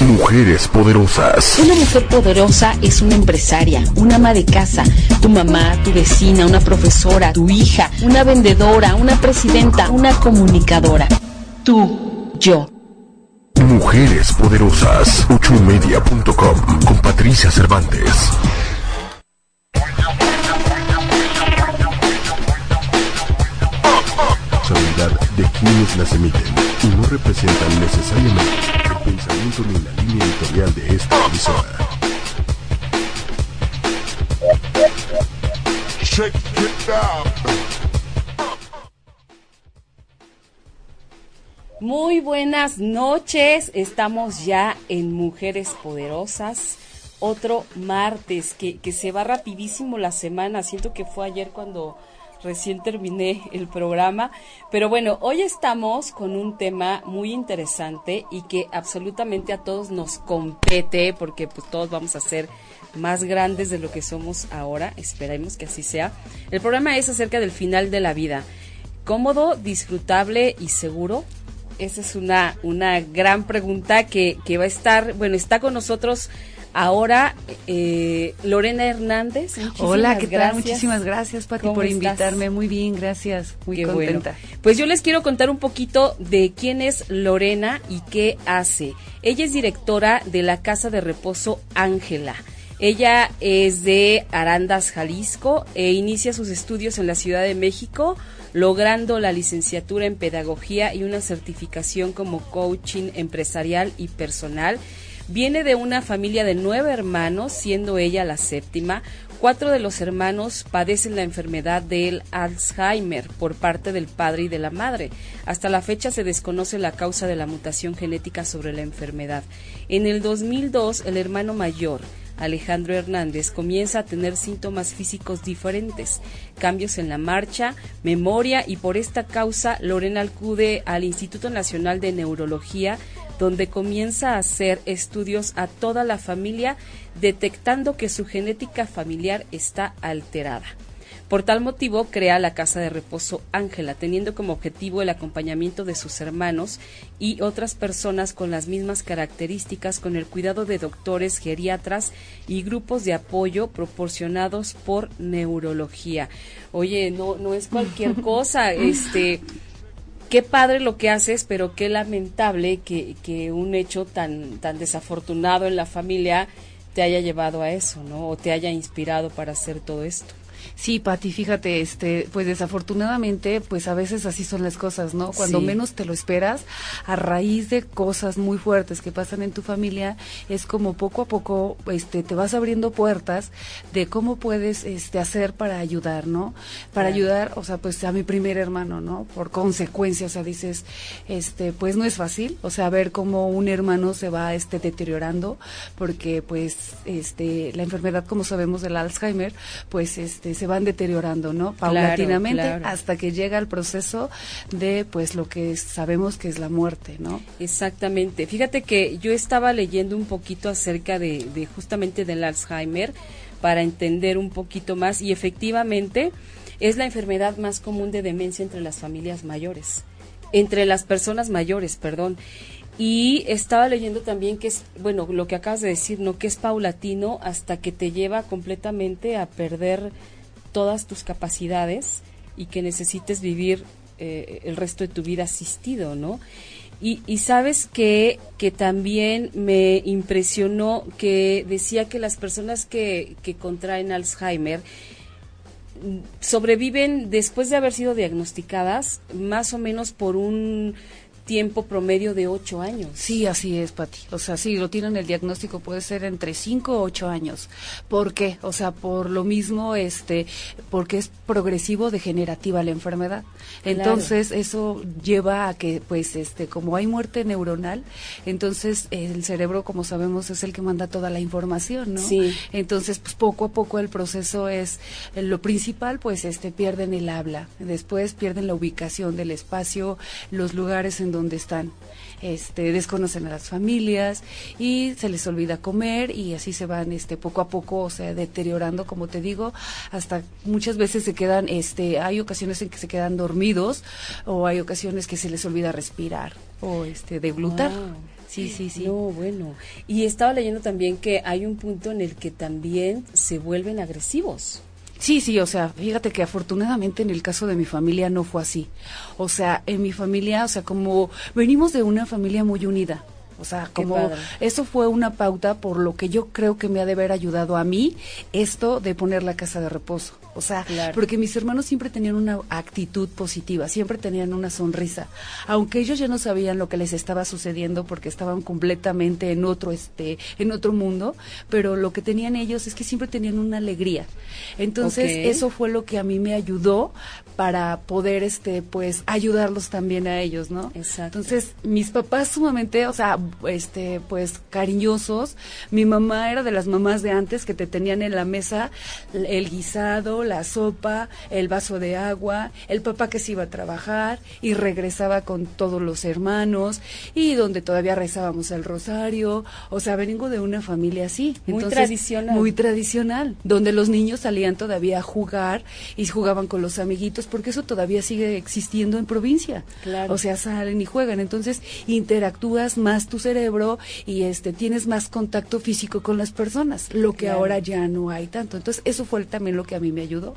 Mujeres poderosas. Una mujer poderosa es una empresaria, una ama de casa, tu mamá, tu vecina, una profesora, tu hija, una vendedora, una presidenta, una comunicadora. Tú, yo. Mujeres poderosas. Ochoymedia.com con Patricia Cervantes. Responsabilidad de quienes las emiten y no representan necesariamente pensamiento ni la línea editorial de esta emisora. Muy buenas noches, estamos ya en Mujeres Poderosas, otro martes que, que se va rapidísimo la semana, siento que fue ayer cuando recién terminé el programa, pero bueno, hoy estamos con un tema muy interesante y que absolutamente a todos nos compete porque pues todos vamos a ser más grandes de lo que somos ahora, esperemos que así sea. El programa es acerca del final de la vida. Cómodo, disfrutable y seguro. Esa es una, una gran pregunta que, que va a estar, bueno, está con nosotros Ahora, eh, Lorena Hernández. Hola, ¿qué tal? Muchísimas gracias, Pati, por invitarme. Muy bien, gracias. Muy contenta. Pues yo les quiero contar un poquito de quién es Lorena y qué hace. Ella es directora de la Casa de Reposo Ángela. Ella es de Arandas, Jalisco, e inicia sus estudios en la Ciudad de México, logrando la licenciatura en Pedagogía y una certificación como coaching empresarial y personal Viene de una familia de nueve hermanos, siendo ella la séptima. Cuatro de los hermanos padecen la enfermedad del Alzheimer por parte del padre y de la madre. Hasta la fecha se desconoce la causa de la mutación genética sobre la enfermedad. En el 2002, el hermano mayor, Alejandro Hernández comienza a tener síntomas físicos diferentes, cambios en la marcha, memoria y por esta causa Lorena acude al Instituto Nacional de Neurología donde comienza a hacer estudios a toda la familia detectando que su genética familiar está alterada. Por tal motivo, crea la Casa de Reposo Ángela, teniendo como objetivo el acompañamiento de sus hermanos y otras personas con las mismas características con el cuidado de doctores, geriatras y grupos de apoyo proporcionados por neurología. Oye, no, no es cualquier cosa, este qué padre lo que haces, pero qué lamentable que, que un hecho tan, tan desafortunado en la familia te haya llevado a eso, ¿no? O te haya inspirado para hacer todo esto. Sí, Pati, fíjate, este, pues desafortunadamente, pues a veces así son las cosas, ¿no? Cuando menos te lo esperas, a raíz de cosas muy fuertes que pasan en tu familia, es como poco a poco, este, te vas abriendo puertas de cómo puedes, este, hacer para ayudar, ¿no? Para ayudar, o sea, pues a mi primer hermano, ¿no? Por consecuencia, o sea, dices, este, pues no es fácil, o sea, ver cómo un hermano se va, este, deteriorando, porque, pues, este, la enfermedad, como sabemos, del Alzheimer, pues, este, se van deteriorando, ¿no? Paulatinamente hasta que llega el proceso de pues lo que sabemos que es la muerte, ¿no? Exactamente. Fíjate que yo estaba leyendo un poquito acerca de, de justamente del Alzheimer para entender un poquito más y efectivamente es la enfermedad más común de demencia entre las familias mayores, entre las personas mayores, perdón. Y estaba leyendo también que es, bueno, lo que acabas de decir, ¿no? Que es paulatino hasta que te lleva completamente a perder todas tus capacidades y que necesites vivir eh, el resto de tu vida asistido, ¿no? Y, sabes que, que también me impresionó que decía que las personas que, que contraen Alzheimer sobreviven después de haber sido diagnosticadas más o menos por un tiempo promedio de ocho años. Sí, así es, Pati. O sea, sí, lo tienen el diagnóstico, puede ser entre cinco o ocho años. ¿Por qué? O sea, por lo mismo, este, porque es progresivo degenerativa la enfermedad. Entonces, eso lleva a que, pues, este, como hay muerte neuronal, entonces el cerebro, como sabemos, es el que manda toda la información, ¿no? Sí. Entonces, pues, poco a poco el proceso es, lo principal, pues, este, pierden el habla, después pierden la ubicación del espacio, los lugares en donde están. Este, desconocen a las familias y se les olvida comer y así se van este poco a poco o sea deteriorando como te digo hasta muchas veces se quedan este hay ocasiones en que se quedan dormidos o hay ocasiones que se les olvida respirar o este deglutar Sí, sí, sí. No, bueno. Y estaba leyendo también que hay un punto en el que también se vuelven agresivos. Sí, sí, o sea, fíjate que afortunadamente en el caso de mi familia no fue así. O sea, en mi familia, o sea, como venimos de una familia muy unida. O sea, como eso fue una pauta por lo que yo creo que me ha de haber ayudado a mí esto de poner la casa de reposo. O sea, porque mis hermanos siempre tenían una actitud positiva, siempre tenían una sonrisa, aunque ellos ya no sabían lo que les estaba sucediendo porque estaban completamente en otro este en otro mundo, pero lo que tenían ellos es que siempre tenían una alegría. Entonces, eso fue lo que a mí me ayudó para poder este pues ayudarlos también a ellos, ¿no? Exacto. Entonces, mis papás sumamente, o sea, este pues cariñosos. Mi mamá era de las mamás de antes que te tenían en la mesa el guisado, la sopa, el vaso de agua, el papá que se iba a trabajar y regresaba con todos los hermanos y donde todavía rezábamos el rosario. O sea, vengo de una familia así. Muy tradicional. Muy tradicional, donde los niños salían todavía a jugar y jugaban con los amiguitos, porque eso todavía sigue existiendo en provincia. Claro. O sea, salen y juegan. Entonces, interactúas más tu cerebro y este tienes más contacto físico con las personas, lo que ahora ya no hay tanto. Entonces, eso fue también lo que a mí me ayudó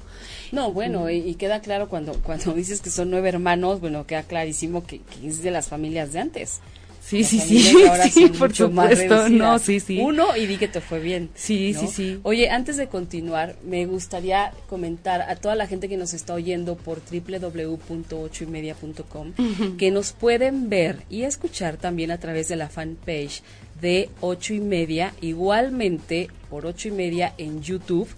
no, bueno, y, queda claro cuando, cuando dices que son nueve hermanos, bueno, queda clarísimo que, es de las familias de antes. Sí, sí, sí, sí, por supuesto, no, sí, sí. Uno, y di que te fue bien. Sí, sí, sí. Oye, antes de continuar, me gustaría comentar a toda la gente que nos está oyendo por www.ochoymedia.com que nos pueden ver y escuchar también a través de la fanpage de ocho y media, igualmente por ocho y media en YouTube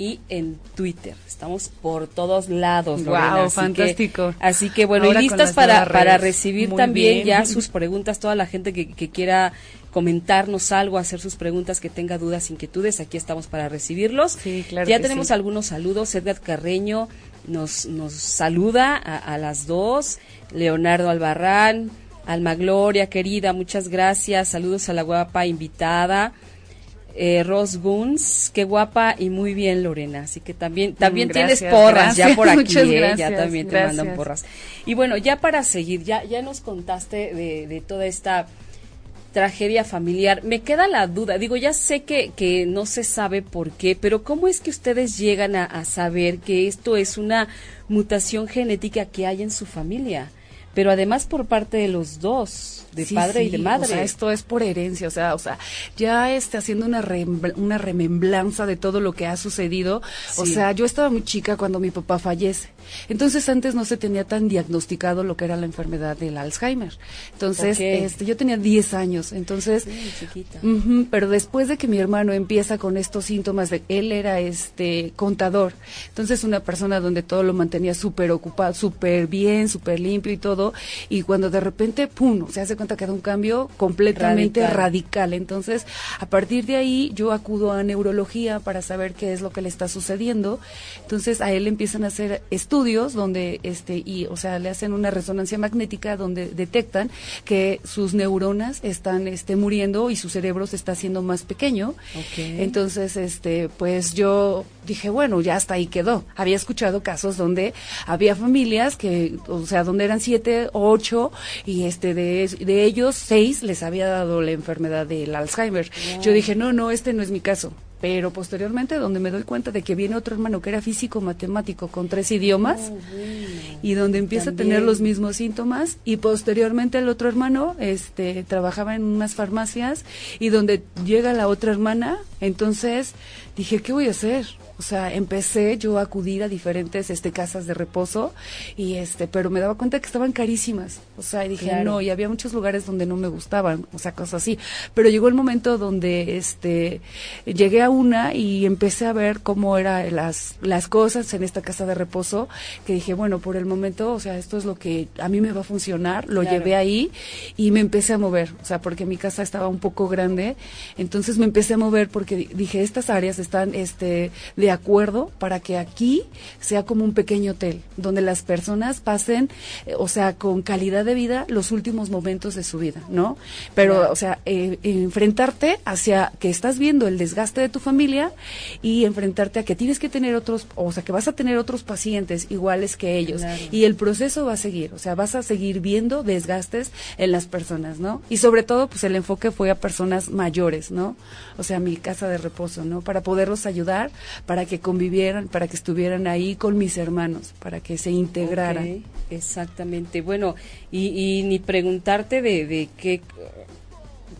y en Twitter. Estamos por todos lados. Wow, fantástico. así que bueno, y listas para, para recibir también ya sus preguntas, toda la gente que, que quiera comentarnos algo, hacer sus preguntas, que tenga dudas, inquietudes, aquí estamos para recibirlos. Sí, claro ya tenemos algunos saludos. Edgar Carreño nos, nos saluda a, a las dos. Leonardo Albarrán, Alma Gloria, querida, muchas gracias. Saludos a la guapa invitada eh, Rose Boons, qué guapa y muy bien Lorena, así que también también tienes porras ya por aquí, ¿eh? ya también te mandan porras. Y bueno, ya para seguir, ya ya nos contaste de, de, toda esta tragedia familiar. Me queda la duda, digo, ya sé que, que no se sabe por qué, pero ¿cómo es que ustedes llegan a, a saber que esto es una mutación genética que hay en su familia? Pero además por parte de los dos de padre y de madre. O sea, esto es por herencia, o sea, o sea, ya este haciendo una una remembranza de todo lo que ha sucedido. O sea, yo estaba muy chica cuando mi papá fallece. Entonces antes no se tenía tan diagnosticado lo que era la enfermedad del Alzheimer. Entonces, este yo tenía 10 años, entonces pero después de que mi hermano empieza con estos síntomas de él era este contador. Entonces una persona donde todo lo mantenía súper ocupado, súper bien, súper limpio y todo, y cuando de repente pum, se hace cuenta que da un cambio completamente radical. Entonces, a partir de ahí yo acudo a neurología para saber qué es lo que le está sucediendo. Entonces, a él empiezan a hacer estudios donde este y o sea, le hacen una resonancia magnética donde detectan que sus neuronas están este muriendo y su cerebro se está haciendo más pequeño. Entonces, este pues yo dije, bueno, ya hasta ahí quedó. Había escuchado casos donde había familias que, o sea, donde eran siete o ocho y este de, de ellos seis les había dado la enfermedad del Alzheimer. Yo dije, no, no, este no es mi caso. Pero posteriormente, donde me doy cuenta de que viene otro hermano que era físico matemático con tres idiomas y donde empieza a tener los mismos síntomas y posteriormente el otro hermano este trabajaba en unas farmacias y donde llega la otra hermana, entonces dije, ¿qué voy a hacer? O sea, empecé yo a acudir a diferentes este casas de reposo y este, pero me daba cuenta que estaban carísimas. O sea, y dije, no, y había muchos lugares donde no me gustaban, o sea, cosas así. Pero llegó el momento donde este llegué a una y empecé a ver cómo eran las las cosas en esta casa de reposo, que dije, bueno, por el momento, o sea, esto es lo que a mí me va a funcionar. Lo llevé ahí y me empecé a mover, o sea, porque mi casa estaba un poco grande, entonces me empecé a mover porque dije, estas áreas están este de acuerdo para que aquí sea como un pequeño hotel, donde las personas pasen, eh, o sea, con calidad de vida los últimos momentos de su vida, ¿no? Pero, o sea, eh, enfrentarte hacia que estás viendo el desgaste de tu familia y enfrentarte a que tienes que tener otros, o sea, que vas a tener otros pacientes iguales que ellos. Y el proceso va a seguir, o sea, vas a seguir viendo desgastes en las personas, ¿no? Y sobre todo, pues el enfoque fue a personas mayores, ¿no? O sea, mi casa de reposo, ¿no? Para poderlos ayudar, para que convivieran, para que estuvieran ahí con mis hermanos, para que se integraran. exactamente. Bueno, y, ni preguntarte de, de qué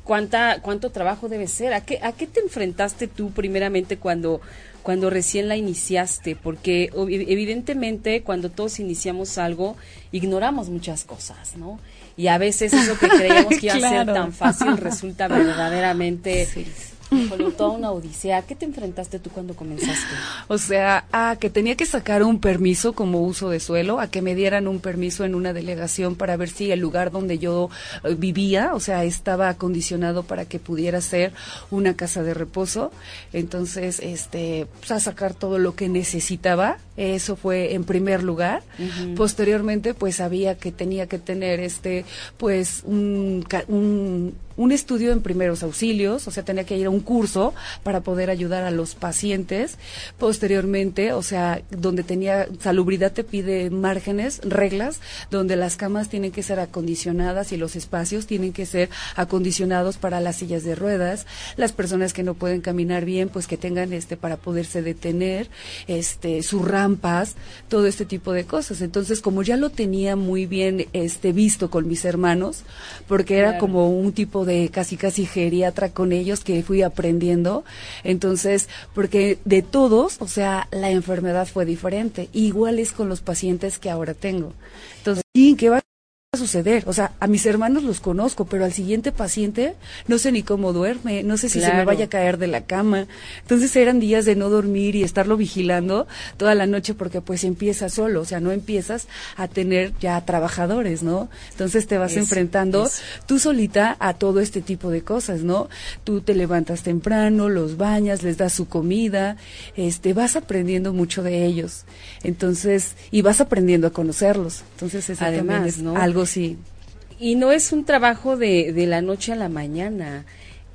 cuánta cuánto trabajo debe ser. ¿A qué a qué te enfrentaste tú primeramente cuando cuando recién la iniciaste? Porque evidentemente cuando todos iniciamos algo ignoramos muchas cosas, ¿no? Y a veces eso que creíamos que iba a ser tan fácil resulta verdaderamente Híjole, toda una odisea. qué te enfrentaste tú cuando comenzaste? O sea, a que tenía que sacar un permiso como uso de suelo, a que me dieran un permiso en una delegación para ver si el lugar donde yo eh, vivía, o sea, estaba acondicionado para que pudiera ser una casa de reposo. Entonces, este, pues, a sacar todo lo que necesitaba. Eso fue en primer lugar. Posteriormente, pues sabía que tenía que tener este, pues un, un un estudio en primeros auxilios, o sea, tenía que ir a un curso para poder ayudar a los pacientes. Posteriormente, o sea, donde tenía salubridad te pide márgenes, reglas, donde las camas tienen que ser acondicionadas y los espacios tienen que ser acondicionados para las sillas de ruedas, las personas que no pueden caminar bien, pues que tengan este para poderse detener, este sus rampas, todo este tipo de cosas. Entonces, como ya lo tenía muy bien este visto con mis hermanos, porque era como un tipo de de casi casi geriatra con ellos que fui aprendiendo. Entonces, porque de todos, o sea, la enfermedad fue diferente. Igual es con los pacientes que ahora tengo. Entonces, ¿qué va a suceder? O sea, a mis hermanos los conozco, pero al siguiente paciente no sé ni cómo duerme, no sé si se me vaya a caer de la cama. Entonces eran días de no dormir y estarlo vigilando toda la noche porque pues empieza solo, o sea, no empiezas a tener ya trabajadores, ¿no? Entonces te vas enfrentando tú solita a todo este tipo de cosas, ¿no? Tú te levantas temprano, los bañas, les das su comida, este, vas aprendiendo mucho de ellos. Entonces, y vas aprendiendo a conocerlos. Entonces, es Además, ¿no? algo sí. Y no es un trabajo de, de la noche a la mañana.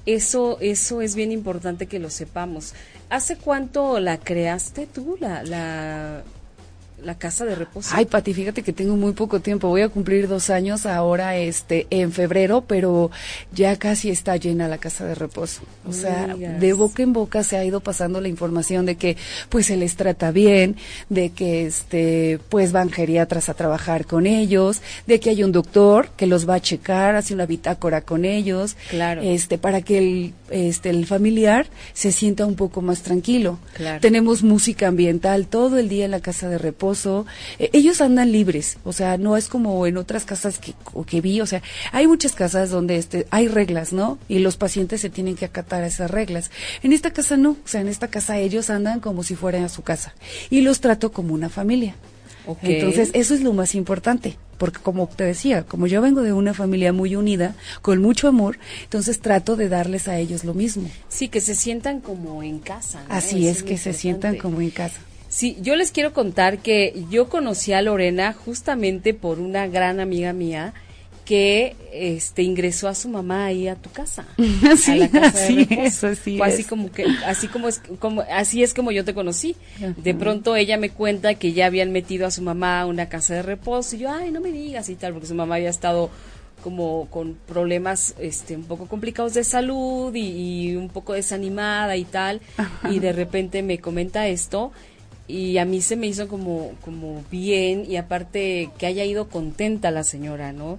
Eso, eso es bien importante que lo sepamos. ¿Hace cuánto la creaste tú, la, la, la casa de reposo? Ay, Pati, fíjate que tengo muy poco tiempo. Voy a cumplir dos años ahora, este, en febrero, pero ya casi está llena la casa de reposo. O sea, de boca en boca se ha ido pasando la información de que, pues, se les trata bien, de que, este, pues, van geriatras a trabajar con ellos, de que hay un doctor que los va a checar, hace una bitácora con ellos. Claro. Este, para que el, este, el familiar se sienta un poco más tranquilo. Tenemos música ambiental todo el día en la casa de reposo eh, ellos andan libres, o sea, no es como en otras casas que, que vi, o sea, hay muchas casas donde este, hay reglas, ¿no? Y los pacientes se tienen que acatar a esas reglas. En esta casa no, o sea, en esta casa ellos andan como si fueran a su casa y los trato como una familia. Entonces, eso es lo más importante, porque como te decía, como yo vengo de una familia muy unida, con mucho amor, entonces trato de darles a ellos lo mismo. Sí, que se sientan como en casa. Así es, que se sientan como en casa. Sí, yo les quiero contar que yo conocí a Lorena justamente por una gran amiga mía que este ingresó a su mamá ahí a tu casa. sí, a la casa así es, así Así como que así como es como así es como yo te conocí. De pronto ella me cuenta que ya habían metido a su mamá a una casa de reposo y yo, "Ay, no me digas" y tal, porque su mamá había estado como con problemas este un poco complicados de salud y, un poco desanimada y tal y de repente me comenta esto y a mí se me hizo como, como bien y aparte que haya ido contenta la señora, ¿no?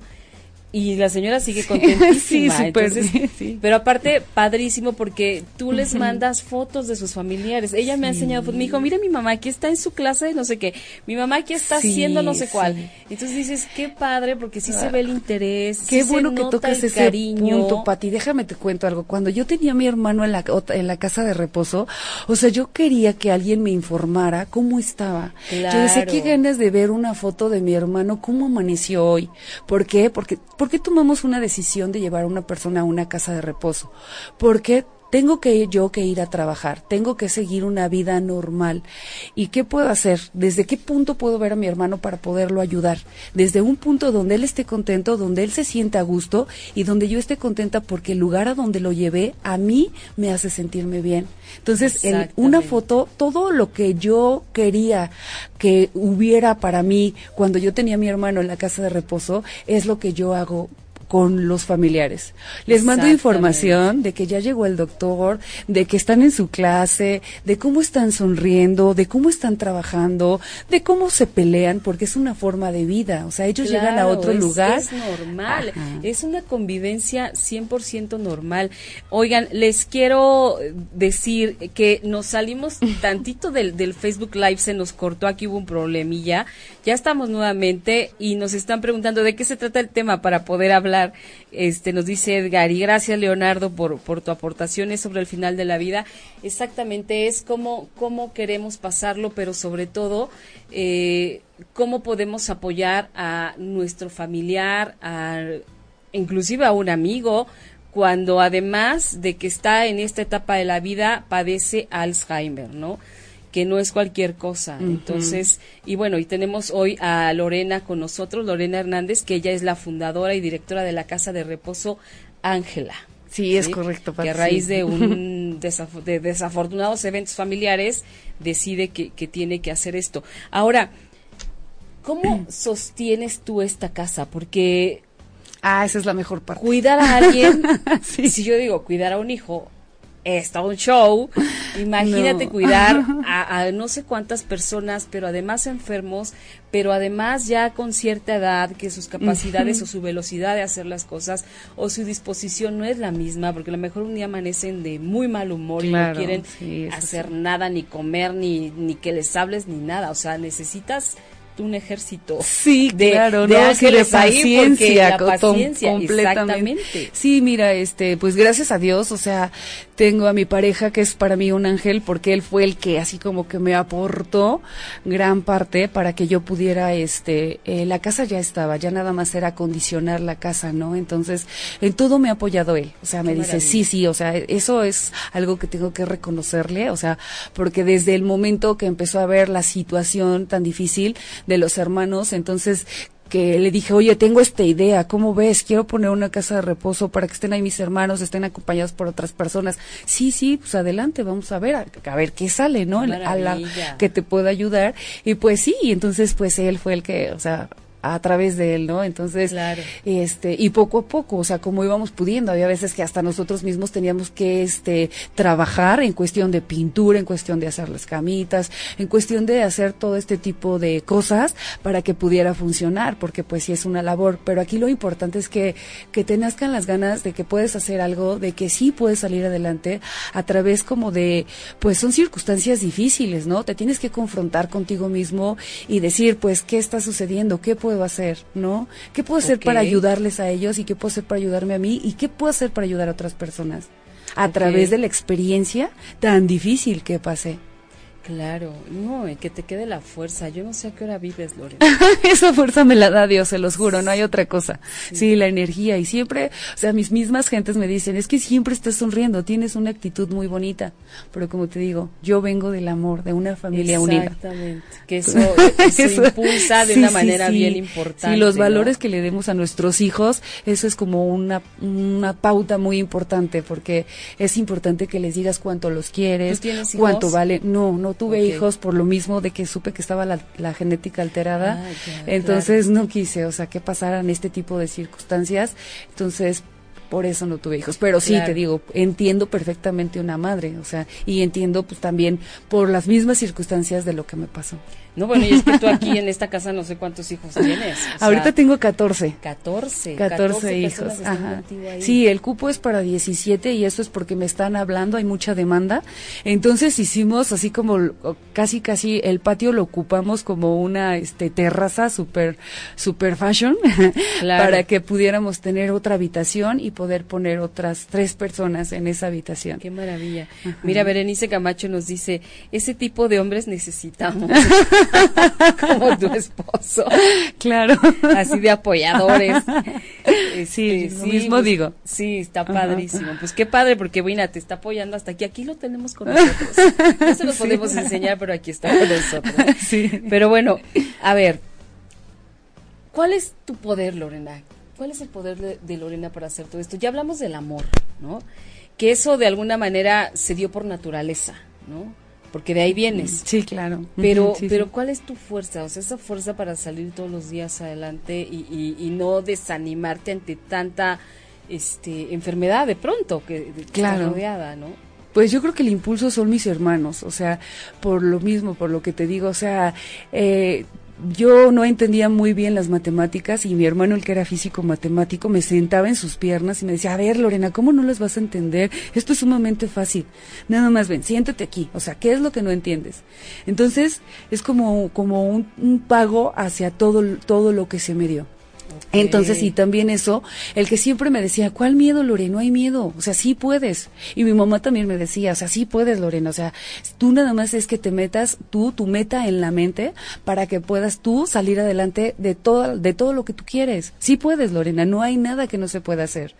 Y la señora sigue contentísima. sí, sí. Pero aparte, padrísimo porque tú les mandas fotos de sus familiares. Ella me ha enseñado, pues me dijo, mire mi mamá aquí está en su clase, no sé qué, mi mamá aquí está haciendo no sé cuál. Entonces dices, qué padre, porque sí se ve el interés. Qué bueno que toques ese cariño. punto, Pati. Déjame te cuento algo. Cuando yo tenía a mi hermano en la, en la casa de reposo, o sea, yo quería que alguien me informara cómo estaba. Yo decía, qué ganas de ver una foto de mi hermano, cómo amaneció hoy. ¿Por qué? Porque ¿Por qué tomamos una decisión de llevar a una persona a una casa de reposo? Porque tengo que yo que ir a trabajar, tengo que seguir una vida normal. ¿Y qué puedo hacer? ¿Desde qué punto puedo ver a mi hermano para poderlo ayudar? Desde un punto donde él esté contento, donde él se sienta a gusto y donde yo esté contenta porque el lugar a donde lo llevé a mí me hace sentirme bien. Entonces, una foto, todo lo que yo quería que hubiera para mí cuando yo tenía a mi hermano en la casa de reposo, es lo que yo hago con los familiares. Les mando información de que ya llegó el doctor, de que están en su clase, de cómo están sonriendo, de cómo están trabajando, de cómo se pelean, porque es una forma de vida. O sea, ellos llegan a otro lugar. Es normal, es una convivencia 100% normal. Oigan, les quiero decir que nos salimos tantito del, del Facebook Live, se nos cortó, aquí hubo un problemilla. Ya estamos nuevamente y nos están preguntando de qué se trata el tema para poder hablar este, nos dice Edgar, y gracias Leonardo por, por tu aportaciones sobre el final de la vida. Exactamente es cómo, cómo queremos pasarlo, pero sobre todo eh, cómo podemos apoyar a nuestro familiar, a, inclusive a un amigo, cuando además de que está en esta etapa de la vida padece Alzheimer, ¿no? Que no es cualquier cosa. Entonces, y bueno, y tenemos hoy a Lorena con nosotros, Lorena Hernández, que ella es la fundadora y directora de la Casa de Reposo Ángela. Sí, es correcto. que a raíz de un de desafortunados eventos familiares decide que, que tiene que hacer esto. Ahora, ¿cómo sostienes tú esta casa? Porque Ah, esa es la mejor parte. Cuidar a alguien, si yo digo cuidar a un hijo, es todo un show. Imagínate cuidar a, no sé cuántas personas, pero además enfermos, pero además ya con cierta edad, que sus capacidades o su velocidad de hacer las cosas o su disposición no es la misma, porque a lo mejor un día amanecen de muy mal humor y no quieren hacer nada, ni comer, ni, ni que les hables, ni nada. O sea, necesitas un ejército sí de, claro de ángeles paciencia, completamente. sí mira este pues gracias a Dios o sea tengo a mi pareja que es para mí un ángel porque él fue el que así como que me aportó gran parte para que yo pudiera este eh, la casa ya estaba ya nada más era acondicionar la casa no entonces en todo me ha apoyado él. O sea me dice sí sí o sea eso es algo que tengo que reconocerle o sea porque desde el momento que empezó a ver la situación tan difícil de los hermanos, entonces que le dije, oye, tengo esta idea, ¿cómo ves? Quiero poner una casa de reposo para que estén ahí mis hermanos, estén acompañados por otras personas. Sí, sí, pues adelante, vamos a ver, a, ver qué sale, ¿no? A la, que te pueda ayudar. Y pues sí, entonces pues él fue el que, o sea, a través de él, ¿no? Entonces, este, y poco a poco, o sea, como íbamos pudiendo, había veces que hasta nosotros mismos teníamos que, este, trabajar en cuestión de pintura, en cuestión de hacer las camitas, en cuestión de hacer todo este tipo de cosas para que pudiera funcionar, porque pues sí es una labor, pero aquí lo importante es que, que te nazcan las ganas de que puedes hacer algo, de que sí puedes salir adelante a través como de, pues son circunstancias difíciles, ¿no? Te tienes que confrontar contigo mismo y decir, pues, ¿qué está sucediendo? ¿Qué puedo hacer, ¿no? ¿Qué puedo hacer para ayudarles a ellos y qué puedo hacer para ayudarme a mí y qué puedo hacer para ayudar a otras personas? A través de la experiencia tan difícil que pasé. Claro, no, y que te quede la fuerza. Yo no sé a qué hora vives, Lorena. Esa fuerza me la da Dios, se los juro, no hay otra cosa. Sí. la energía. Y siempre, o sea, mis mismas gentes me dicen, es que siempre estás sonriendo, tienes una actitud muy bonita. Pero como te digo, yo vengo del amor, de una familia unida. Exactamente. Que eso, impulsa de una manera bien importante. Sí, los valores que le demos a nuestros hijos, eso es como una, una pauta muy importante, porque es importante que les digas cuánto los quieres, cuánto vale. No, no tuve hijos por lo mismo de que supe que estaba la, genética alterada. Ah, Entonces no quise, o sea, que pasaran este tipo de circunstancias. Entonces, por eso no tuve hijos. Pero sí, te digo, entiendo perfectamente una madre, o sea, y entiendo pues también por las mismas circunstancias de lo que me pasó. No, bueno, y es que tú aquí en esta casa no sé cuántos hijos tienes. Ahorita tengo 14. 14. 14, hijos. Ajá. Sí, el cupo es para 17 y eso es porque me están hablando, hay mucha demanda. Entonces hicimos así como casi casi el patio lo ocupamos como una este terraza super super fashion para que pudiéramos tener otra habitación y poder poner otras tres personas en esa habitación. Qué maravilla. Mira, Berenice Camacho nos dice, ese tipo de hombres necesitamos. como tu esposo. Claro. Así de apoyadores. sí, este, lo mismo pues, digo. Sí, está padrísimo. Pues qué padre, porque bueno, te está apoyando hasta aquí. Aquí lo tenemos con nosotros. No se lo podemos enseñar, pero aquí está con nosotros. Sí. Pero bueno, a ver, ¿cuál es tu poder, Lorena? ¿Cuál es el poder de, de Lorena para hacer todo esto? Ya hablamos del amor, ¿no? Que eso de alguna manera se dio por naturaleza, ¿no? Porque de ahí vienes. Sí, claro. Pero, pero ¿cuál es tu fuerza? O sea, esa fuerza para salir todos los días adelante y, y, no desanimarte ante tanta este, enfermedad de pronto que, claro. rodeada, ¿no? Pues yo creo que el impulso son mis hermanos, o sea, por lo mismo, por lo que te digo, o sea, eh, yo no entendía muy bien las matemáticas y mi hermano, el que era físico matemático, me sentaba en sus piernas y me decía, a ver, Lorena, ¿cómo no las vas a entender? Esto es sumamente fácil. Nada más ven, siéntate aquí. O sea, ¿qué es lo que no entiendes? Entonces, es como, como un, un pago hacia todo, todo lo que se me dio. Entonces, y también eso, el que siempre me decía, ¿cuál miedo, Lorena? No hay miedo, o sea, sí puedes. Y mi mamá también me decía, o sea, sí puedes, Lorena, o sea, tú nada más es que te metas tú, tu meta en la mente, para que puedas tú salir adelante de todo, de todo lo que tú quieres. Sí puedes, Lorena, no hay nada que no se pueda hacer.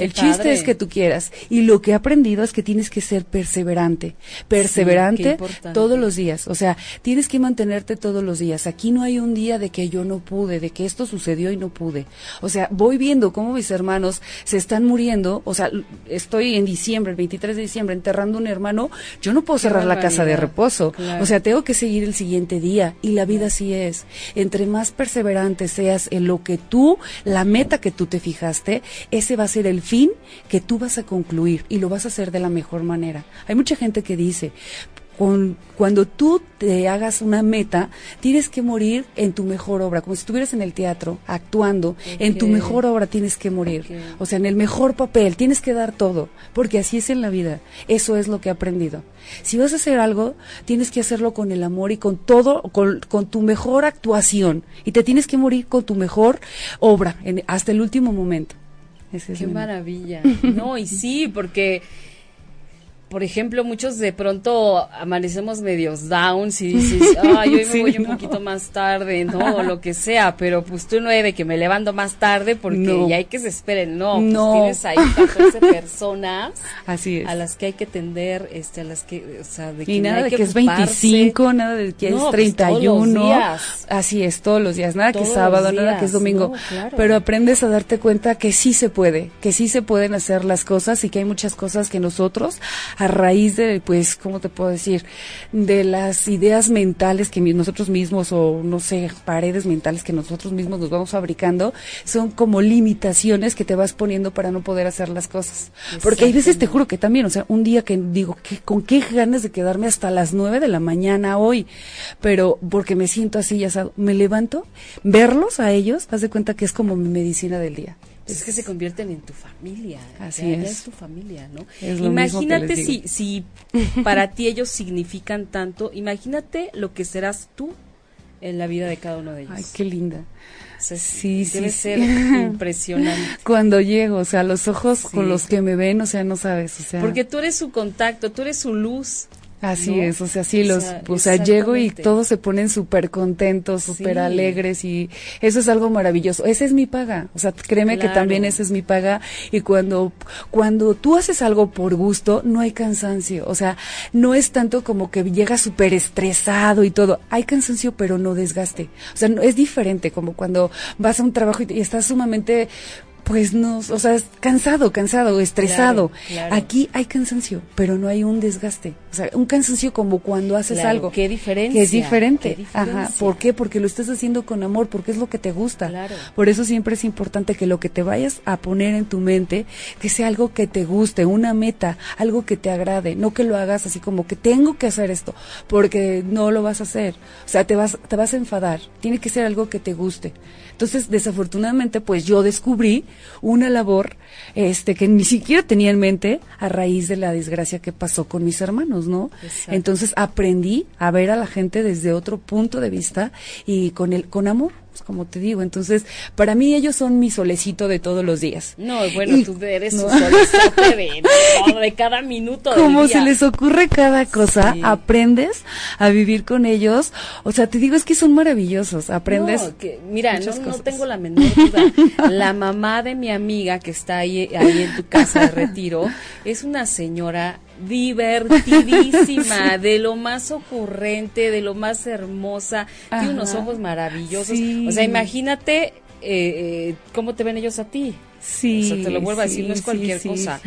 El chiste es que tú quieras. Y lo que he aprendido es que tienes que ser perseverante. Perseverante todos los días. O sea, tienes que mantenerte todos los días. Aquí no hay un día de que yo no pude, de que esto sucedió y no pude. O sea, voy viendo cómo mis hermanos se están muriendo. O sea, estoy en diciembre, el 23 de diciembre, enterrando un hermano. Yo no puedo cerrar la casa de reposo. O sea, tengo que seguir el siguiente día. Y la vida así es. Entre más perseverante seas en lo que tú, la meta que tú te fijaste, ese va a ser el fin que tú vas a concluir y lo vas a hacer de la mejor manera. Hay mucha gente que dice, cuando tú te hagas una meta, tienes que morir en tu mejor obra, como si estuvieras en el teatro actuando, en tu mejor obra tienes que morir, o sea, en el mejor papel, tienes que dar todo, porque así es en la vida, eso es lo que he aprendido. Si vas a hacer algo, tienes que hacerlo con el amor y con todo, con, tu mejor actuación, y te tienes que morir con tu mejor obra, hasta el último momento. Qué maravilla. No, y sí, porque por ejemplo, muchos de pronto amanecemos medios downs y dices, ay, hoy me voy un poquito más tarde, ¿no? O lo que sea, pero pues tú no de que me levanto más tarde porque ya hay que se esperen, no, pues no. tienes ahí 14 personas Así es. a las que hay que atender, este, a las que, o sea, de que y nada de que, es 25, nada de que es 31, pues así es, todos los días, nada que es sábado, nada que es domingo, pero aprendes a darte cuenta que sí se puede, que sí se pueden hacer las cosas y que hay muchas cosas que nosotros a raíz de, pues, ¿cómo te puedo decir? De las ideas mentales que nosotros mismos o, no sé, paredes mentales que nosotros mismos nos vamos fabricando, son como limitaciones que te vas poniendo para no poder hacer las cosas. Porque hay veces, te juro que también, o sea, un día que digo, ¿qué, ¿con qué ganas de quedarme hasta las nueve de la mañana hoy? Pero porque me siento así, ya sabes, me levanto, verlos a ellos, haz de cuenta que es como mi medicina del día. Es que se convierten en tu familia. Así es. es tu familia, ¿no? imagínate si, si para ti ellos significan tanto, imagínate lo que serás tú en la vida de cada uno de ellos. Ay, qué linda. sí, debe ser impresionante. Cuando llego, o sea, los ojos con los que me ven, o sea, no sabes, o sea. Porque tú eres su contacto, tú eres su luz. Así es, o sea, sí, los, o sea, llego y todos se ponen súper contentos, súper alegres y eso es algo maravilloso. Esa es mi paga, o sea, créeme que también esa es mi paga y cuando, cuando tú haces algo por gusto, no hay cansancio, o sea, no es tanto como que llegas súper estresado y todo, hay cansancio pero no desgaste, o sea, no, es diferente como cuando vas a un trabajo y, y estás sumamente pues no, o sea, cansado, cansado, estresado. Aquí hay cansancio, pero no hay un desgaste. O sea, un cansancio como cuando haces algo. Qué diferencia. Que es diferente. Ajá. ¿Por qué? Porque lo estás haciendo con amor, porque es lo que te gusta. Claro. Por eso siempre es importante que lo que te vayas a poner en tu mente, que sea algo que te guste, una meta, algo que te agrade, no que lo hagas así como que tengo que hacer esto, porque no lo vas a hacer. O sea, te vas, te vas a enfadar. Tiene que ser algo que te guste. Entonces, desafortunadamente, pues yo descubrí una labor este que ni siquiera tenía en mente a raíz de la desgracia que pasó con mis hermanos, ¿no? Entonces aprendí a ver a la gente desde otro punto de vista y con el con amor. Pues, como te digo. Entonces, para mí ellos son mi solecito de todos los días. No, bueno, tú eres un solecito de, cada minuto. Como se les ocurre cada cosa, aprendes a vivir con ellos. O sea, te digo, es que son maravillosos. Aprendes. No, que, mira, no, no, tengo la menor duda. la mamá de mi amiga que está ahí, ahí en tu casa de retiro es una señora divertidísima, de lo más ocurrente, de lo más hermosa, tiene unos ojos maravillosos. O sea, imagínate eh, eh, cómo te ven ellos a ti. Sí. O te lo vuelvo a decir, no es cualquier cosa.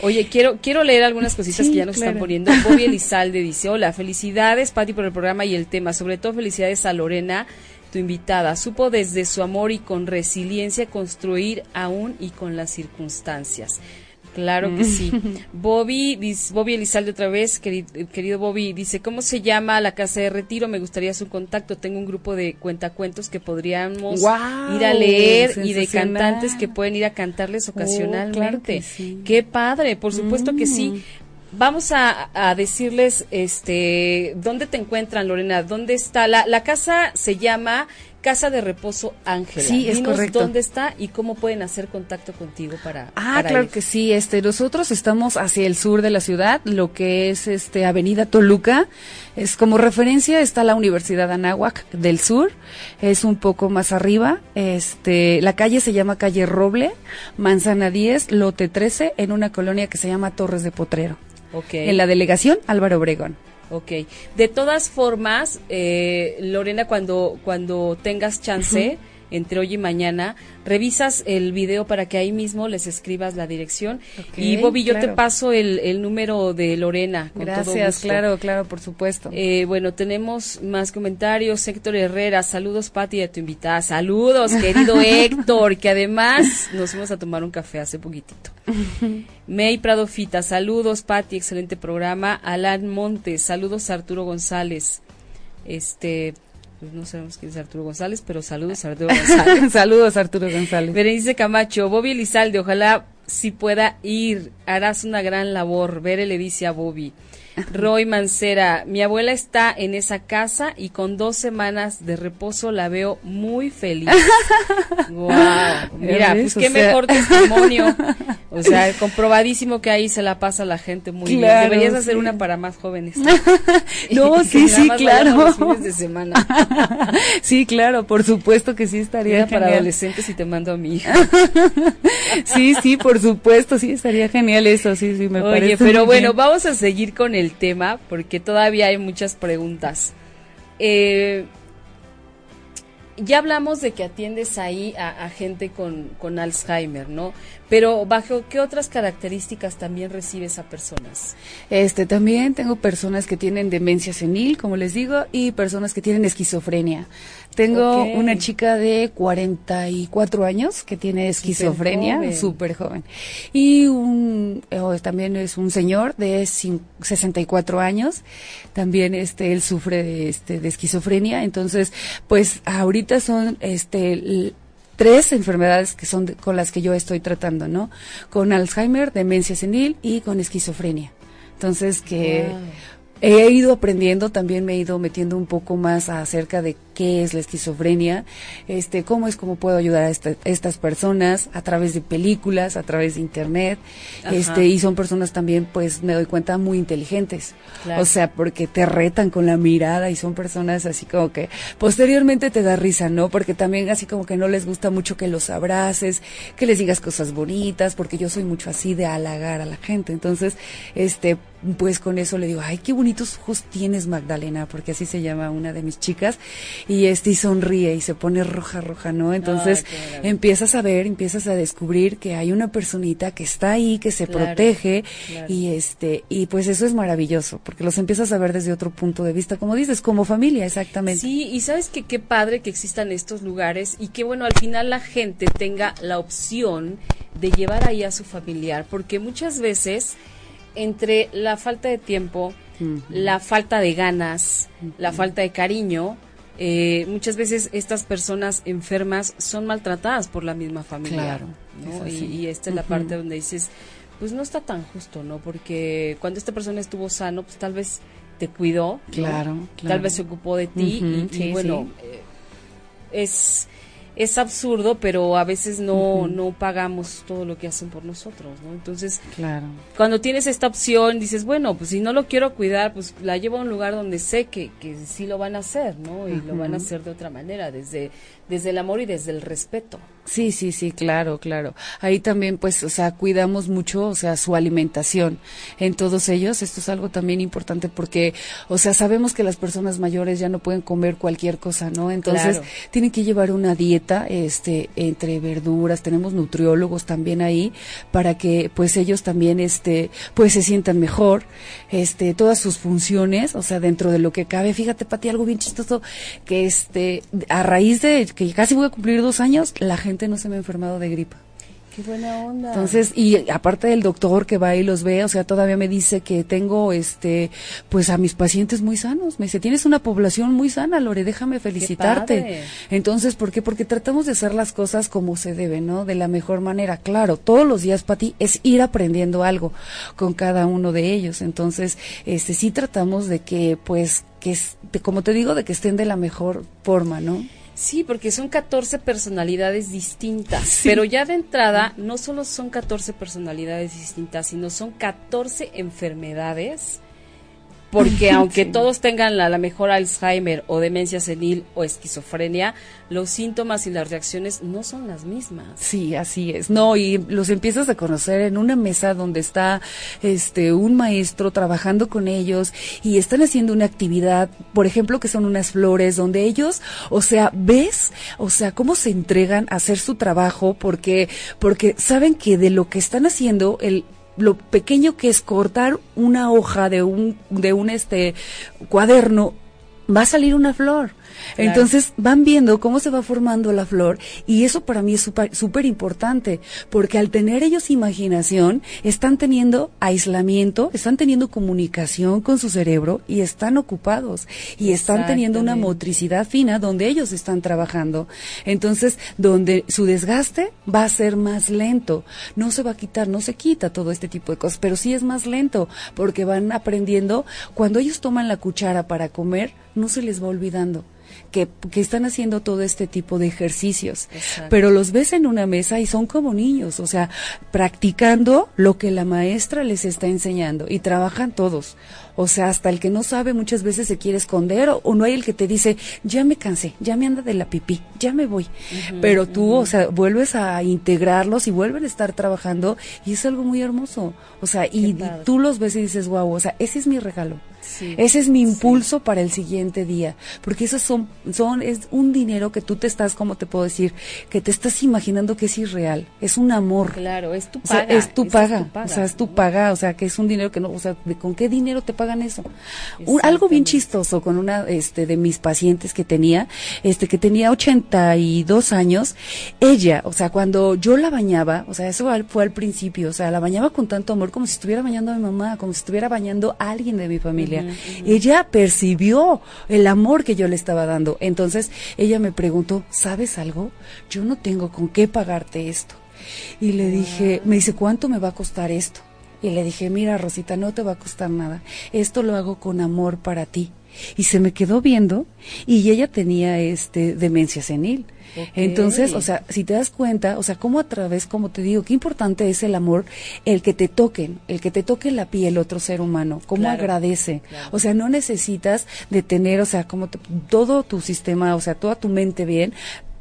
Oye, quiero quiero leer algunas cositas que ya nos están poniendo. Bobby Elizalde dice, hola, felicidades, Pati, por el programa y el tema. Sobre todo, felicidades a Lorena, tu invitada. Supo desde su amor y con resiliencia construir aún y con las circunstancias. Claro que sí. Bobby, Bobby Elizalde otra vez, querido, Bobby, dice, ¿cómo se llama la casa de retiro? Me gustaría su contacto. Tengo un grupo de cuentacuentos que podríamos ir a leer y de cantantes que pueden ir a cantarles oh, ocasionalmente. Qué padre, por supuesto que sí. Mm. Vamos a, decirles, este, ¿dónde te encuentran, Lorena? ¿Dónde está? La, la casa se llama Casa de Reposo Ángela. Sí, es correcto. dónde está y cómo pueden hacer contacto contigo para Ah, claro que sí. Este, nosotros estamos hacia el sur de la ciudad, lo que es este Avenida Toluca. Es como referencia está la Universidad Anáhuac del Sur, es un poco más arriba. Este, la calle se llama Calle Roble, Manzana 10, Lote 13, en una colonia que se llama Torres de Potrero. Okay. En la delegación Álvaro Obregón. Ok. De todas formas, eh, Lorena, cuando, cuando tengas chance, entre hoy y mañana, revisas el video para que ahí mismo les escribas la dirección. y Bobby, yo te paso el, el, número de Lorena. Con Gracias, claro, claro, por supuesto. Eh, bueno, tenemos más comentarios. Héctor Herrera, saludos Pati a tu invitada. Saludos, querido Héctor, que además nos fuimos a tomar un café hace poquitito. May Prado Fita, saludos Pati, excelente programa. Alan Montes, saludos Arturo González. Este, pues no sabemos quién es Arturo González, pero saludos Arturo González. saludos Arturo González. Berenice Camacho, Bobby Elizalde, ojalá si pueda ir, harás una gran labor. Bere le dice a Bobby. Roy Mancera, mi abuela está en esa casa y con dos semanas de reposo la veo muy feliz. wow. Mira, pues qué mejor testimonio. O sea, comprobadísimo que ahí se la pasa la gente muy bien. Deberías hacer una para más jóvenes. no, sí, sí, claro. fines de semana. sí, claro, por supuesto que sí estaría para adolescentes y te mando a mi hija. sí, sí, por supuesto, sí estaría genial eso, sí, sí, me Oye, pero bueno, vamos a seguir con el el tema porque todavía hay muchas preguntas. Eh, ya hablamos de que atiendes ahí a, gente con, con, Alzheimer, ¿no? Pero bajo qué otras características también recibes a personas? Este, también tengo personas que tienen demencia senil, como les digo, y personas que tienen esquizofrenia. Tengo una chica de 44 años que tiene esquizofrenia, súper joven. Y un, oh, también es un señor de 64 años, también este, él sufre de, este, de esquizofrenia. Entonces, pues ahorita son este, tres enfermedades que son con las que yo estoy tratando, ¿no? Con Alzheimer, demencia senil y con esquizofrenia. Entonces, que he ido aprendiendo, también me he ido metiendo un poco más acerca de qué es la esquizofrenia, este, cómo es cómo puedo ayudar a estas personas a través de películas, a través de internet, este, y son personas también, pues me doy cuenta, muy inteligentes. O sea, porque te retan con la mirada y son personas así como que posteriormente te da risa, ¿no? Porque también así como que no les gusta mucho que los abraces, que les digas cosas bonitas, porque yo soy mucho así de halagar a la gente. Entonces, este, pues con eso le digo, ay, qué bonitos ojos tienes, Magdalena, porque así se llama una de mis chicas. Y este y sonríe y se pone roja, roja, ¿no? Entonces empiezas a ver, empiezas a descubrir que hay una personita que está ahí, que se protege y este y pues eso es maravilloso porque los empiezas a ver desde otro punto de vista, como dices, como familia, exactamente. Sí, y sabes que qué padre que existan estos lugares y que bueno, al final la gente tenga la opción de llevar ahí a su familiar, porque muchas veces entre la falta de tiempo, la falta de ganas, la falta de cariño, eh, muchas veces estas personas enfermas son maltratadas por la misma familia. ¿no? y, esta es la parte donde dices, pues no está tan justo, ¿no? Porque cuando esta persona estuvo sano, pues tal vez te cuidó, claro, tal vez se ocupó de ti y, bueno, eh, es es absurdo, pero a veces no, no pagamos todo lo que hacen por nosotros, ¿no? Entonces, claro. cuando tienes esta opción, dices, bueno, pues si no lo quiero cuidar, pues la llevo a un lugar donde sé que, que sí lo van a hacer, ¿no? Y lo van a hacer de otra manera, desde, desde el amor y desde el respeto. Sí, sí, sí, claro, claro. Ahí también, pues, o sea, cuidamos mucho, o sea, su alimentación en todos ellos. Esto es algo también importante porque, o sea, sabemos que las personas mayores ya no pueden comer cualquier cosa, ¿no? Entonces, tienen que llevar una dieta, este, entre verduras. Tenemos nutriólogos también ahí para que, pues, ellos también, este, pues, se sientan mejor, este, todas sus funciones, o sea, dentro de lo que cabe. Fíjate, Pati, algo bien chistoso que, este, a raíz de que casi voy a cumplir dos años, la gente no se me ha enfermado de gripa. Qué buena onda. Entonces, y aparte del doctor que va y los ve, o sea, todavía me dice que tengo, este, pues a mis pacientes muy sanos. Me dice, tienes una población muy sana, Lore, déjame felicitarte. Entonces, ¿por qué? Porque tratamos de hacer las cosas como se debe, ¿no? De la mejor manera. Claro, todos los días, para ti es ir aprendiendo algo con cada uno de ellos. Entonces, este, sí tratamos de que, pues, que, como te digo, de que estén de la mejor forma, ¿no? Sí, porque son 14 personalidades distintas, pero ya de entrada no solo son 14 personalidades distintas, sino son 14 enfermedades porque aunque todos tengan la, la, mejor Alzheimer o demencia senil o esquizofrenia, los síntomas y las reacciones no son las mismas. Sí, así es. No, y los empiezas a conocer en una mesa donde está este un maestro trabajando con ellos y están haciendo una actividad, por ejemplo, que son unas flores donde ellos, o sea, ves, o sea, cómo se entregan a hacer su trabajo porque porque saben que de lo que están haciendo el lo pequeño que es cortar una hoja de un, de un este cuaderno, va a salir una flor. Entonces van viendo cómo se va formando la flor y eso para mí es súper importante porque al tener ellos imaginación están teniendo aislamiento, están teniendo comunicación con su cerebro y están ocupados y están teniendo una motricidad fina donde ellos están trabajando. Entonces, donde su desgaste va a ser más lento. No se va a quitar, no se quita todo este tipo de cosas, pero sí es más lento porque van aprendiendo cuando ellos toman la cuchara para comer, no se les va olvidando que, están haciendo todo este tipo de ejercicios. Pero los ves en una mesa y son como niños, o sea, practicando lo que la maestra les está enseñando y trabajan todos. O sea, hasta el que no sabe muchas veces se quiere esconder o, no hay el que te dice, ya me cansé, ya me anda de la pipí, ya me voy. Pero tú, o sea, vuelves a integrarlos y vuelven a estar trabajando y es algo muy hermoso. O sea, y, tú los ves y dices, wow, o sea, ese es mi regalo. Ese es mi impulso para el siguiente día, porque esos son, son, es un dinero que tú te estás, como te puedo decir, que te estás imaginando que es irreal, es un amor. Claro, es tu paga. es tu paga, o sea, es tu paga, o sea, que es un dinero que no, o sea, ¿con qué dinero te pagan eso? algo bien chistoso con una, este, de mis pacientes que tenía, este, que tenía 82 años, ella, o sea, cuando yo la bañaba, o sea, eso fue al principio, o sea, la bañaba con tanto amor como si estuviera bañando a mi mamá, como si estuviera bañando a alguien de mi familia. Ella percibió el amor que yo le estaba dando. Entonces ella me preguntó, ¿sabes algo? Yo no tengo con qué pagarte esto. Y le dije, me dice, ¿cuánto me va a costar esto? Y le dije, mira Rosita, no te va a costar nada. Esto lo hago con amor para ti. Y se me quedó viendo y ella tenía este demencia senil. Entonces, o sea, si te das cuenta, o sea, cómo a través, como te digo, qué importante es el amor, el que te toquen, el que te toque la piel otro ser humano, cómo agradece. O sea, no necesitas de tener, o sea, como todo tu sistema, o sea, toda tu mente bien,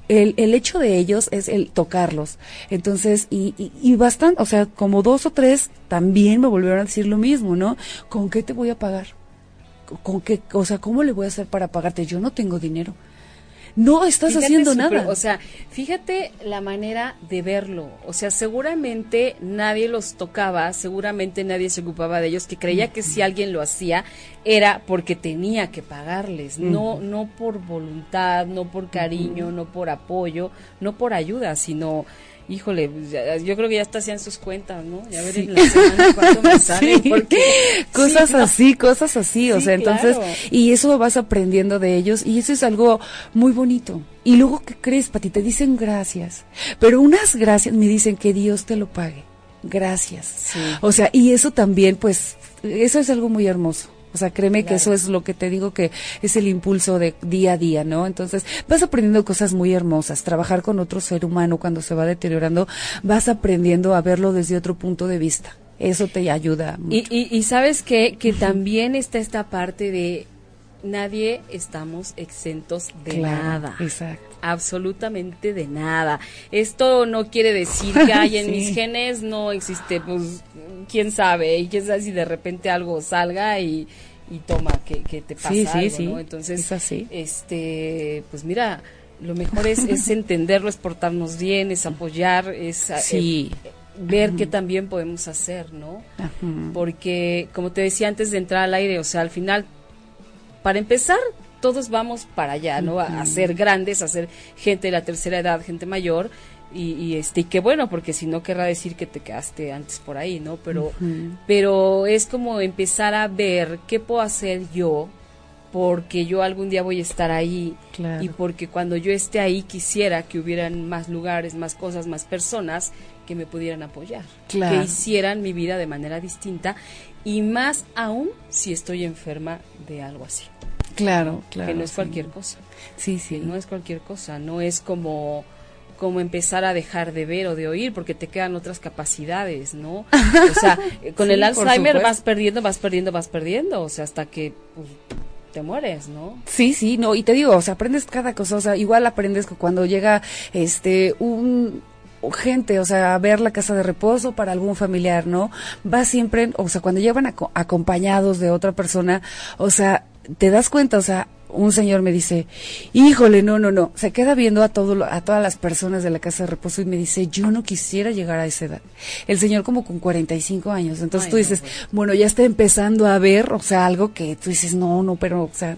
el, el, hecho de ellos es el tocarlos. Entonces, y, y, y, bastante, o sea, como dos o tres también me volvieron a decir lo mismo, ¿no? ¿Con qué te voy a pagar? ¿Con qué, o sea, cómo le voy a hacer para pagarte? Yo no tengo dinero. no estás haciendo nada. O sea, fíjate la manera de verlo. O sea, seguramente nadie los tocaba, seguramente nadie se ocupaba de ellos, que creía que si alguien lo hacía era porque tenía que pagarles, no, no por voluntad, no por cariño, no por apoyo, no por ayuda, sino híjole, pues, yo creo que ya está haciendo sus cuentas, ¿no? Ya ver en la semana cuánto me sale, porque cosas así, cosas así, o sea, entonces, y eso vas aprendiendo de ellos y eso es algo muy bonito. Y luego, ¿qué crees, Pati? Te dicen gracias, pero unas gracias me dicen que Dios te lo pague. Gracias. O sea, y eso también, pues, eso es algo muy hermoso. O sea, créeme que eso es lo que te digo que es el impulso de día a día, ¿no? Entonces, vas aprendiendo cosas muy hermosas. Trabajar con otro ser humano cuando se va deteriorando, vas aprendiendo a verlo desde otro punto de vista. Eso te ayuda. Mucho. Y, sabes qué? que también está esta parte de nadie estamos exentos de nada. Exacto. Absolutamente de nada. Esto no quiere decir que hay en mis genes no existe, pues quién sabe, y quién sabe si de repente algo salga y, y toma que, que te pasa sí, algo, ¿no? Entonces, así. este, pues mira, lo mejor es, es entenderlo, es portarnos bien, es apoyar, es eh, ver qué también podemos hacer, ¿no? Porque, como te decía antes de entrar al aire, o sea, al final para empezar, todos vamos para allá, ¿no? A, ser grandes, a ser gente de la tercera edad, gente mayor. Y, este y qué bueno porque si no querrá decir que te quedaste antes por ahí no pero pero es como empezar a ver qué puedo hacer yo porque yo algún día voy a estar ahí y porque cuando yo esté ahí quisiera que hubieran más lugares, más cosas, más personas que me pudieran apoyar, que hicieran mi vida de manera distinta y más aún si estoy enferma de algo así. Claro, claro. Que no es cualquier cosa. Sí, sí. no es cualquier cosa, no es como como empezar a dejar de ver o de oír porque te quedan otras capacidades, ¿no? O sea, con el Alzheimer vas perdiendo, vas perdiendo, vas perdiendo, o sea, hasta que pues, te mueres, ¿no? Sí, sí, no, y te digo, o sea, aprendes cada cosa, o sea, igual aprendes que cuando llega este un gente, o sea, a ver la casa de reposo para algún familiar, ¿no? Va siempre, o sea, cuando llevan acompañados de otra persona, o sea, te das cuenta, o sea, un señor me dice, híjole, no, no, no, se queda viendo a todo, a todas las personas de la casa de reposo y me dice, yo no quisiera llegar a esa edad. El señor como con 45 años, entonces tú dices, bueno, ya está empezando a ver, o sea, algo que tú dices, no, no, pero, o sea,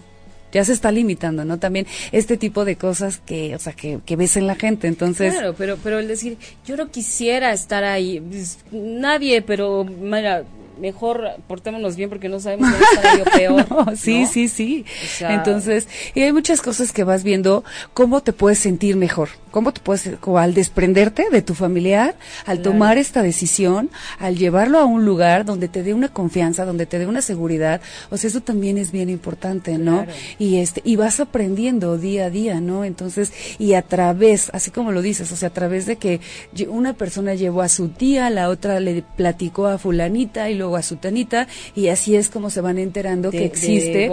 ya se está limitando, ¿no? También este tipo de cosas que, o sea, que, que ves en la gente, entonces... Claro, pero, pero el decir, yo no quisiera estar ahí, pues, nadie, pero, mira, mejor portémonos bien porque no sabemos estar yo peor. sí, sí, sí. Entonces, y hay muchas cosas que vas viendo cómo te puedes sentir mejor, cómo te puedes, al desprenderte de tu familiar, al tomar esta decisión, al llevarlo a un lugar donde te dé una confianza, donde te dé una seguridad, o sea, eso también es bien importante, ¿no? Y este, y vas aprendiendo día a día, ¿no? Entonces, y a través, así como lo dices, o sea, a través de que una persona llevó a su tía, la otra le platicó a fulanita y luego a su tanita y así es como se van enterando que existe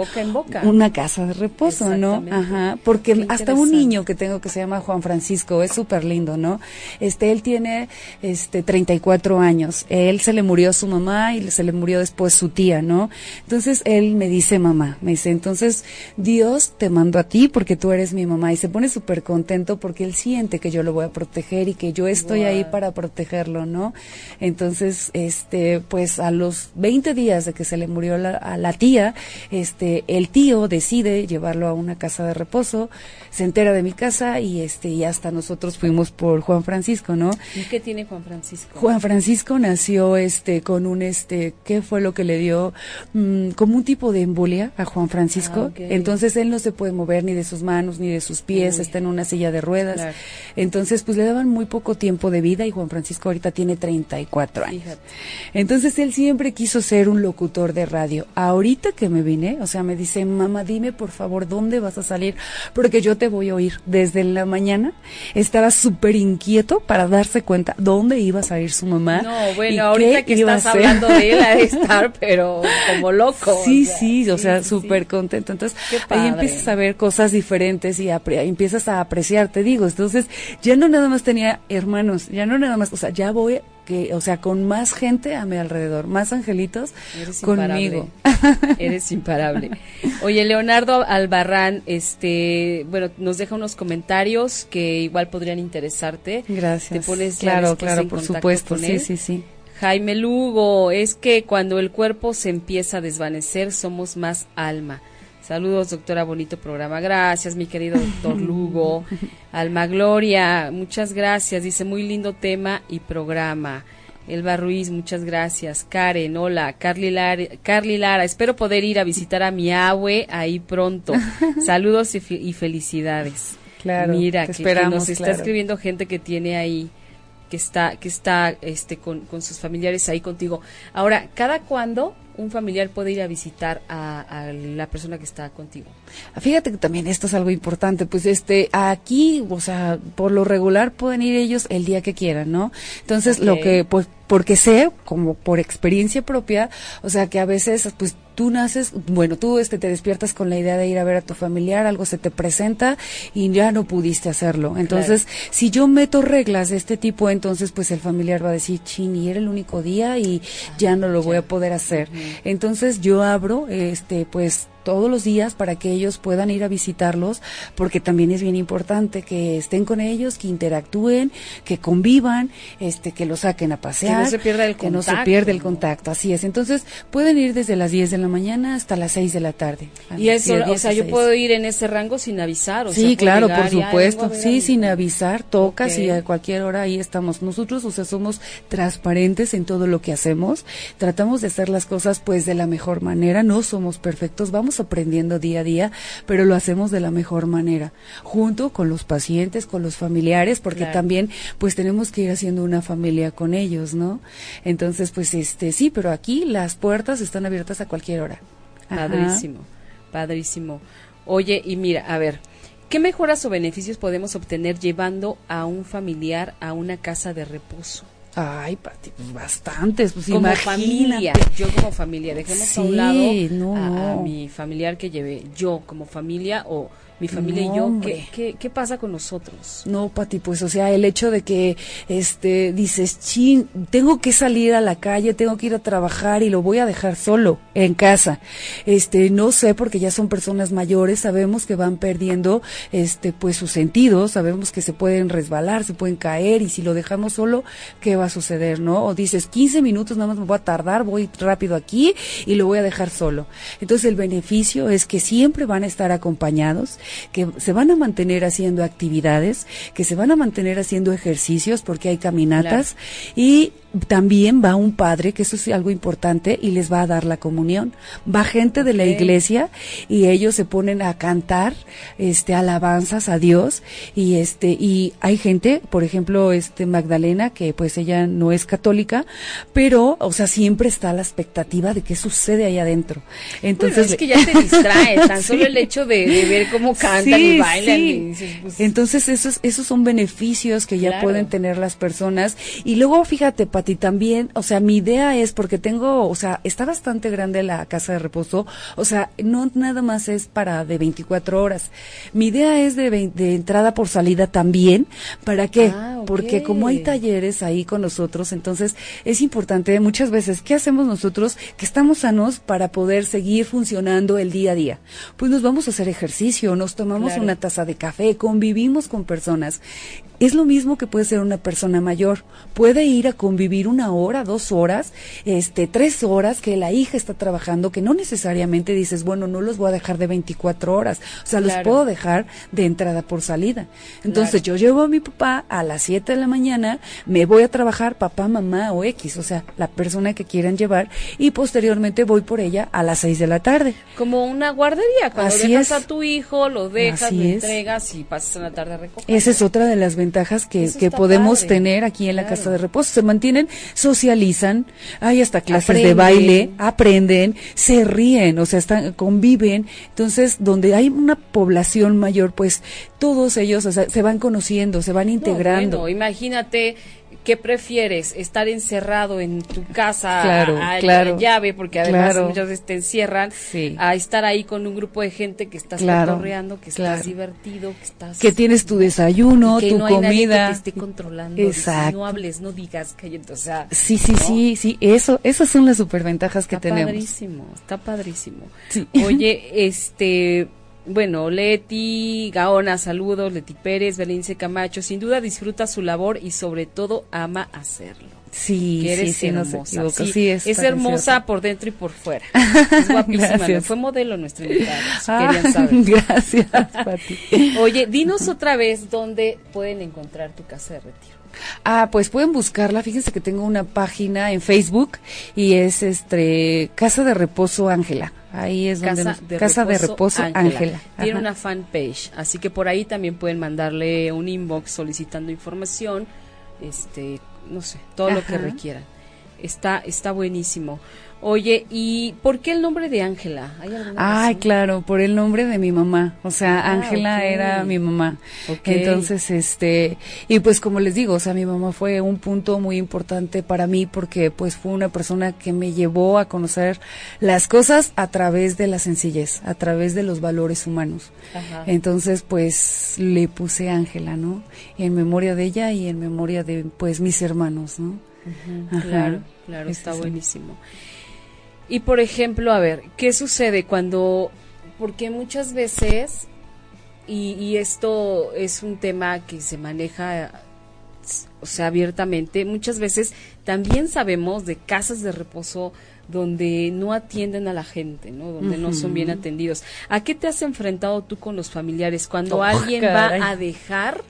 una casa de reposo, ¿no? Ajá, porque hasta un niño que tengo que se llama Juan Francisco es súper lindo, ¿no? Este, él tiene este 34 años, él se le murió su mamá y se le murió después su tía, ¿no? Entonces él me dice mamá, me dice, entonces Dios te mandó a ti porque tú eres mi mamá y se pone súper contento porque él siente que yo lo voy a proteger y que yo estoy ahí para protegerlo, ¿no? Entonces, este, pues a los 20 días de que se le murió a la tía, este, el tío decide llevarlo a una casa de reposo, se entera de mi casa y este, y hasta nosotros fuimos por Juan Francisco, ¿no? ¿Y qué tiene Juan Francisco? Juan Francisco nació, este, con un, este, ¿qué fue lo que le dio? Mm, como un tipo de embolia a Juan Francisco. Ah, Entonces él no se puede mover ni de sus manos ni de sus pies, está en una silla de ruedas. Entonces, pues le daban muy poco tiempo de vida y Juan Francisco ahorita tiene 34 años. Entonces él siempre quiso ser un locutor de radio. Ahorita que me vine, o sea, me dice, mamá, dime por favor dónde vas a salir, porque yo te voy a oír. Desde la mañana estaba súper inquieto para darse cuenta dónde iba a salir su mamá. No, bueno, ahorita que estás hablando de él, a estar, pero como loco. Sí, sí, o sea, súper contento. Entonces, ahí empiezas a ver cosas diferentes y empiezas a apreciar, te digo. Entonces, ya no nada más tenía hermanos, ya no nada más, o sea, ya voy que, o sea, con más gente a mi alrededor, más angelitos conmigo. Eres imparable. Oye, Leonardo Albarrán, este, bueno, nos deja unos comentarios que igual podrían interesarte. Gracias. Te pones claro, claro, por supuesto. Sí, sí, sí. Jaime Lugo, es que cuando el cuerpo se empieza a desvanecer somos más alma. Saludos, doctora, bonito programa. Gracias, mi querido doctor Lugo. Alma Gloria, muchas gracias. Dice, muy lindo tema y programa. Elba Ruiz, muchas gracias. Karen, hola. Carly Lara, Carly Lara, espero poder ir a visitar a mi abue ahí pronto. Saludos y, felicidades. Claro, Mira, que, nos está escribiendo gente que tiene ahí que está que está este con, con sus familiares ahí contigo. Ahora, ¿cada cuándo un familiar puede ir a visitar a, la persona que está contigo. Fíjate que también esto es algo importante, pues este aquí, o sea, por lo regular pueden ir ellos el día que quieran, ¿no? Entonces, lo que pues porque sé, como por experiencia propia, o sea, que a veces pues tú naces, bueno, tú este te despiertas con la idea de ir a ver a tu familiar, algo se te presenta y ya no pudiste hacerlo. Entonces, si yo meto reglas de este tipo, entonces pues el familiar va a decir, "Chin, y era el único día y ya no lo voy a poder hacer." Entonces, yo abro este pues todos los días para que ellos puedan ir a visitarlos, porque también es bien importante que estén con ellos, que interactúen, que convivan, este, que los saquen a pasear, que no se pierda el contacto, no se pierda el contacto, así es. Entonces pueden ir desde las 10 de la mañana hasta las 6 de la tarde. Y eso, o sea, yo puedo ir en ese rango sin avisar, o sí, claro, por supuesto, sí, sin avisar, tocas y a cualquier hora ahí estamos. Nosotros, o sea, somos transparentes en todo lo que hacemos, tratamos de hacer las cosas pues de la mejor manera, no somos perfectos, vamos aprendiendo día a día, pero lo hacemos de la mejor manera, junto con los pacientes, con los familiares, porque también pues tenemos que ir haciendo una familia con ellos, ¿no? Entonces, pues este sí, pero aquí las puertas están abiertas a cualquier hora. Padrísimo, padrísimo. Oye, y mira, a ver, ¿qué mejoras o beneficios podemos obtener llevando a un familiar a una casa de reposo? Ay, Pati, pues bastantes, pues como familia, yo como familia, dejemos a un lado a, mi familiar que llevé yo como familia o mi familia y yo, ¿qué, ¿qué, pasa con nosotros? No, Pati, pues, o sea, el hecho de que, este, dices, chin, tengo que salir a la calle, tengo que ir a trabajar y lo voy a dejar solo en casa. Este, no sé, porque ya son personas mayores, sabemos que van perdiendo, este, pues, sus sentidos, sabemos que se pueden resbalar, se pueden caer y si lo dejamos solo, ¿qué va a suceder, no? O dices, 15 minutos nada más me voy a tardar, voy rápido aquí y lo voy a dejar solo. Entonces, el beneficio es que siempre van a estar acompañados, que se van a mantener haciendo actividades, que se van a mantener haciendo ejercicios porque hay caminatas y también va un padre, que eso es algo importante, y les va a dar la comunión. Va gente de la iglesia y ellos se ponen a cantar este alabanzas a Dios y este y hay gente, por ejemplo, este Magdalena que pues ella no es católica, pero o sea, siempre está la expectativa de qué sucede ahí adentro. Entonces es que ya te distrae, tan solo el hecho de, ver cómo cantan y bailan pues, Entonces esos esos son beneficios que ya pueden tener las personas y luego fíjate y también, o sea, mi idea es porque tengo, o sea, está bastante grande la casa de reposo, o sea, no nada más es para de 24 horas. Mi idea es de, de entrada por salida también, ¿para qué? Ah, porque como hay talleres ahí con nosotros, entonces es importante muchas veces, ¿qué hacemos nosotros que estamos sanos para poder seguir funcionando el día a día? Pues nos vamos a hacer ejercicio, nos tomamos una taza de café, convivimos con personas es lo mismo que puede ser una persona mayor. Puede ir a convivir una hora, dos horas, este, tres horas que la hija está trabajando, que no necesariamente dices, bueno, no los voy a dejar de 24 horas. O sea, los puedo dejar de entrada por salida. Entonces yo llevo a mi papá a las 7 de la mañana, me voy a trabajar papá, mamá o X, o sea, la persona que quieran llevar, y posteriormente voy por ella a las 6 de la tarde. Como una guardería, cuando dejas a tu hijo, lo dejas, lo entregas y pasas la tarde a recoger. Esa es otra de las ventajas ventajas que, que podemos tener aquí en la casa de reposo. Se mantienen, socializan, hay hasta clases de baile, aprenden, se ríen, o sea, están, conviven. Entonces, donde hay una población mayor, pues todos ellos se van conociendo, se van integrando. imagínate ¿qué prefieres? ¿Estar encerrado en tu casa claro, a, claro, llave, porque además muchas veces te encierran, a estar ahí con un grupo de gente que estás claro, que estás divertido, que estás... Que tienes tu desayuno, tu comida, que te esté controlando. Exacto. No hables, no digas, cállate, o sea. Sí, sí, sí, sí, eso, esas son las superventajas que está tenemos. padrísimo, está padrísimo. Sí. Oye, este, bueno, Leti, Gaona, saludos, Leti Pérez, Belice Camacho, sin duda disfruta su labor y sobre todo ama hacerlo. Sí, Que eres sí, sí, no se hermosa. Sí, Sí, es está hermosa por dentro y por fuera. Es guapísima. ¿no? Fue modelo nuestra invitada. Ah, querían saber. Gracias, Pati. Oye, dinos otra vez dónde pueden encontrar tu casa de retiro. Ah, pues pueden buscarla. Fíjense que tengo una página en Facebook y es este Casa de Reposo Ángela. Ahí es donde Casa nos- de Casa de Reposo Ángela. Tiene Ajá. una fanpage, así que por ahí también pueden mandarle un inbox solicitando información, este, no sé, todo lo que requieran. Está, está buenísimo. Oye, ¿y por qué el nombre de Ángela? ¿Hay alguna Ay, claro, por el nombre de mi mamá. O sea, Ah, Ángela era mi mamá. Entonces, este, y pues como les digo, o sea, mi mamá fue un punto muy importante para mí porque pues fue una persona que me llevó a conocer las cosas a través de la sencillez, a través de los valores humanos. Ajá. Entonces, pues le puse Ángela, ¿no? En memoria de ella y en memoria de pues mis hermanos, ¿no? Ajá. Claro, claro, está sí. buenísimo. Y por ejemplo, a ver, ¿qué sucede cuando, porque muchas veces, y, y esto es un tema que se maneja, o sea, abiertamente, muchas veces también sabemos de casas de reposo donde no atienden a la gente, ¿no? Donde no son bien atendidos. ¿A qué te has enfrentado tú con los familiares cuando Oh, alguien caray. va a dejar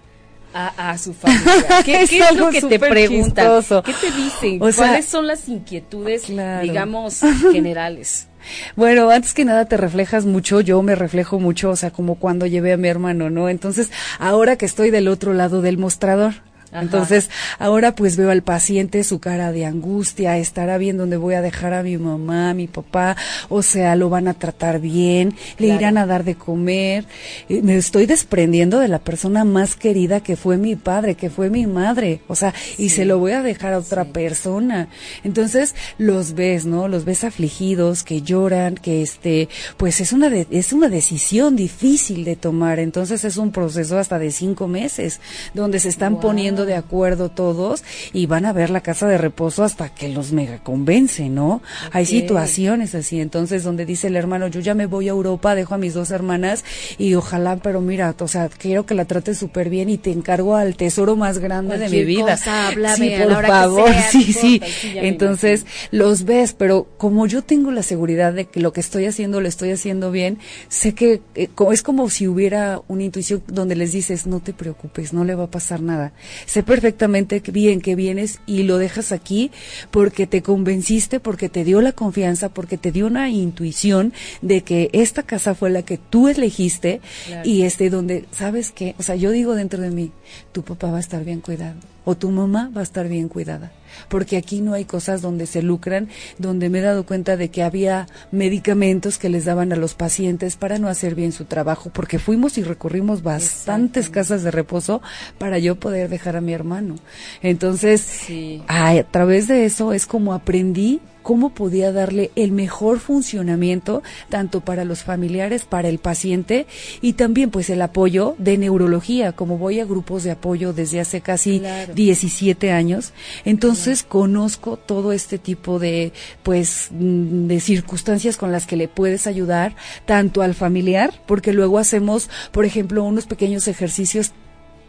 a, a su familia? ¿Qué, Es qué es lo que te preguntan? chistoso. ¿Qué te dicen? O sea, ¿Cuáles son las inquietudes, claro. digamos, generales? Bueno, antes que nada te reflejas mucho, yo me reflejo mucho, o sea, como cuando llevé a mi hermano, ¿no? Entonces, ahora que estoy del otro lado del mostrador, Ajá. entonces ahora pues veo al paciente su cara de angustia, estará bien donde voy a dejar a mi mamá, a mi papá, o sea, lo van a tratar bien, le Claro. irán a dar de comer, Eh, me estoy desprendiendo de la persona más querida que fue mi padre, que fue mi madre, o sea, y se lo voy a dejar a otra Sí. persona. Entonces los ves, ¿no? Los ves afligidos, que lloran, que este, pues es una de- es una decisión difícil de tomar. Entonces es un proceso hasta de cinco meses, donde se están poniendo de acuerdo todos y van a ver la casa de reposo hasta que los mega convence, ¿no? Hay situaciones así, entonces donde dice el hermano, yo ya me voy a Europa, dejo a mis dos hermanas y ojalá, pero mira, o sea, quiero que la trates súper bien y te encargo al tesoro más grande de mi vida. cosa, háblame sí, por favor, sea, sí, sí. importa, Entonces, los ves, pero como yo tengo la seguridad de que lo que estoy haciendo lo estoy haciendo bien, sé que eh, es como si hubiera una intuición donde les dices, no te preocupes, no le va a pasar nada. Sé perfectamente bien que vienes y lo dejas aquí porque te convenciste, porque te dio la confianza, porque te dio una intuición de que esta casa fue la que tú elegiste Claro. y este donde, ¿sabes qué? O sea, yo digo dentro de mí, tu papá va a estar bien cuidado o tu mamá va a estar bien cuidada, porque aquí no hay cosas donde se lucran, donde me he dado cuenta de que había medicamentos que les daban a los pacientes para no hacer bien su trabajo, porque fuimos y recorrimos bastantes casas de reposo para yo poder dejar a mi hermano. Entonces, Sí. a, a través de eso es como aprendí cómo podía darle el mejor funcionamiento tanto para los familiares, para el paciente y también pues el apoyo de neurología, como voy a grupos de apoyo desde hace casi Claro. 17 años, entonces conozco todo este tipo de pues mm, de circunstancias con las que le puedes ayudar tanto al familiar, porque luego hacemos, por ejemplo, unos pequeños ejercicios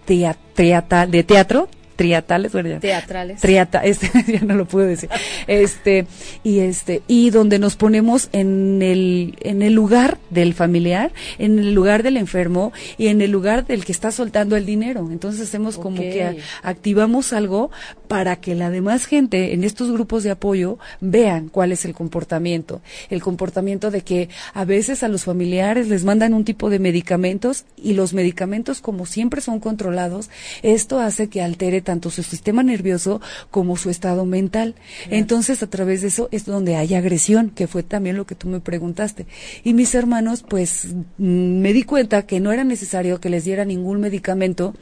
de teatro, triatales, bueno, ya. Teatrales. Triata, este, ya no lo pude decir. Este, y este, y donde nos ponemos en el, en el lugar del familiar, en el lugar del enfermo y en el lugar del que está soltando el dinero. Entonces hacemos como que a- activamos algo para que la demás gente en estos grupos de apoyo vean cuál es el comportamiento. El comportamiento de que a veces a los familiares les mandan un tipo de medicamentos y los medicamentos como siempre son controlados, esto hace que altere tanto su sistema nervioso como su estado mental. Entonces a través de eso es donde hay agresión, que fue también lo que tú me preguntaste. Y mis hermanos, pues mm, me di cuenta que no era necesario que les diera ningún medicamento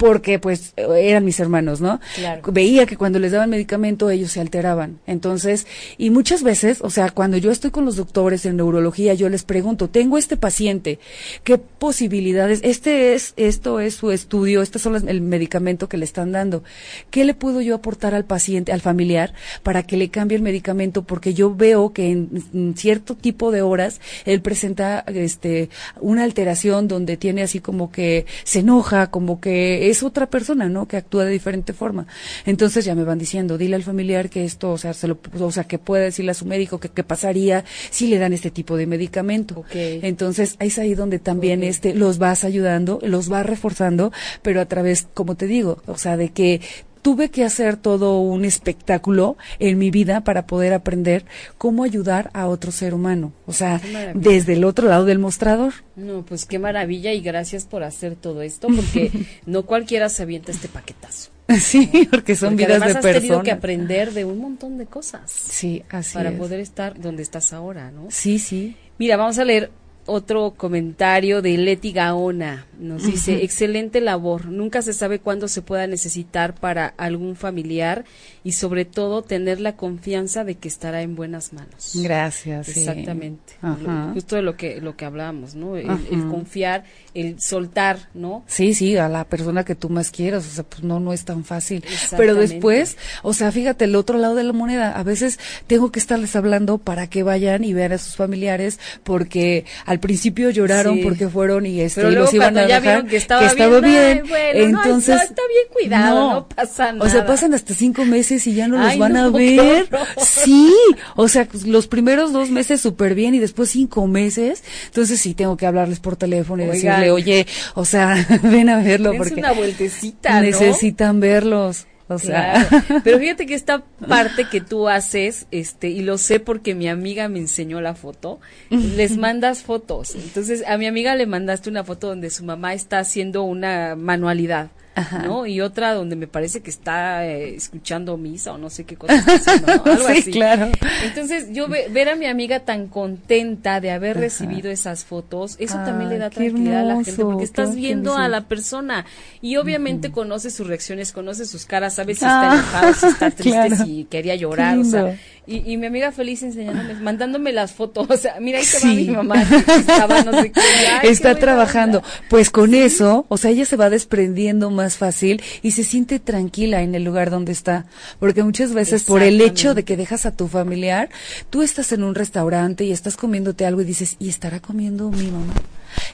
porque pues eran mis hermanos, ¿no? Claro. Veía que cuando les daban medicamento ellos se alteraban. Entonces, y muchas veces, o sea, cuando yo estoy con los doctores en neurología, yo les pregunto, tengo este paciente, ¿qué posibilidades? Este es, esto es su estudio, este es el medicamento que le están dando. ¿Qué le puedo yo aportar al paciente, al familiar, para que le cambie el medicamento? Porque yo veo que en, en cierto tipo de horas él presenta este una alteración donde tiene así como que se enoja, como que es otra persona, ¿no? Que actúa de diferente forma. Entonces ya me van diciendo, dile al familiar que esto, o sea, se lo, o sea, que puede decirle a su médico que qué pasaría si le dan este tipo de medicamento. Okay. Entonces es ahí donde también okay. este los vas ayudando, los vas reforzando, pero a través, como te digo, o sea, de que tuve que hacer todo un espectáculo en mi vida para poder aprender cómo ayudar a otro ser humano. O sea, desde el otro lado del mostrador. No, pues qué maravilla y gracias por hacer todo esto, porque no cualquiera se avienta este paquetazo. Sí, porque son porque vidas de has personas. tenido que aprender de un montón de cosas. Sí, así Para es. poder estar donde estás ahora, ¿no? Sí, sí. Mira, vamos a leer otro comentario de Leti Gaona. Nos dice, excelente labor. Nunca se sabe cuándo se pueda necesitar para algún familiar y sobre todo tener la confianza de que estará en buenas manos. Gracias. Exactamente. Sí. Lo, justo de lo que lo que hablábamos, ¿no? El, el, confiar, el soltar, ¿no? Sí, sí, a la persona que tú más quieras. O sea, pues no, no es tan fácil. Pero después, o sea, fíjate, el otro lado de la moneda, a veces tengo que estarles hablando para que vayan y vean a sus familiares porque al principio lloraron sí. porque fueron y este Pero y los iban a ya dejar que estaba, que estaba bien, bien. Ay, bueno, entonces no, está bien cuidado no, no, pasa nada o sea pasan hasta cinco meses y ya no Ay, los van no, a ver sí o sea los primeros dos meses súper bien y después cinco meses entonces sí tengo que hablarles por teléfono y Oigan. decirle oye o sea ven a verlo Dense porque una vueltecita, ¿no? necesitan verlos o sea, claro. pero fíjate que esta parte que tú haces, este, y lo sé porque mi amiga me enseñó la foto, les mandas fotos. Entonces, a mi amiga le mandaste una foto donde su mamá está haciendo una manualidad. Ajá. ¿no? Y otra donde me parece que está eh, escuchando misa o no sé qué cosa está haciendo, ¿no? Algo sí, así. claro. Entonces, yo ve, ver a mi amiga tan contenta de haber Ajá. recibido esas fotos, eso ah, también le da tranquilidad hermoso, a la gente, porque estás viendo a la persona y obviamente uh -huh. conoces sus reacciones, conoces sus caras, sabes si está ah, enojado, si está triste, claro. si quería llorar, o sea, y, y, mi amiga feliz enseñándome, mandándome las fotos, o sea, mira ahí se sí. va mi mamá, que estaba no sé qué, ay, está qué trabajando, pues con sí. eso, o sea, ella se va desprendiendo más fácil y se siente tranquila en el lugar donde está, porque muchas veces por el hecho de que dejas a tu familiar, tú estás en un restaurante y estás comiéndote algo y dices, ¿y estará comiendo mi mamá?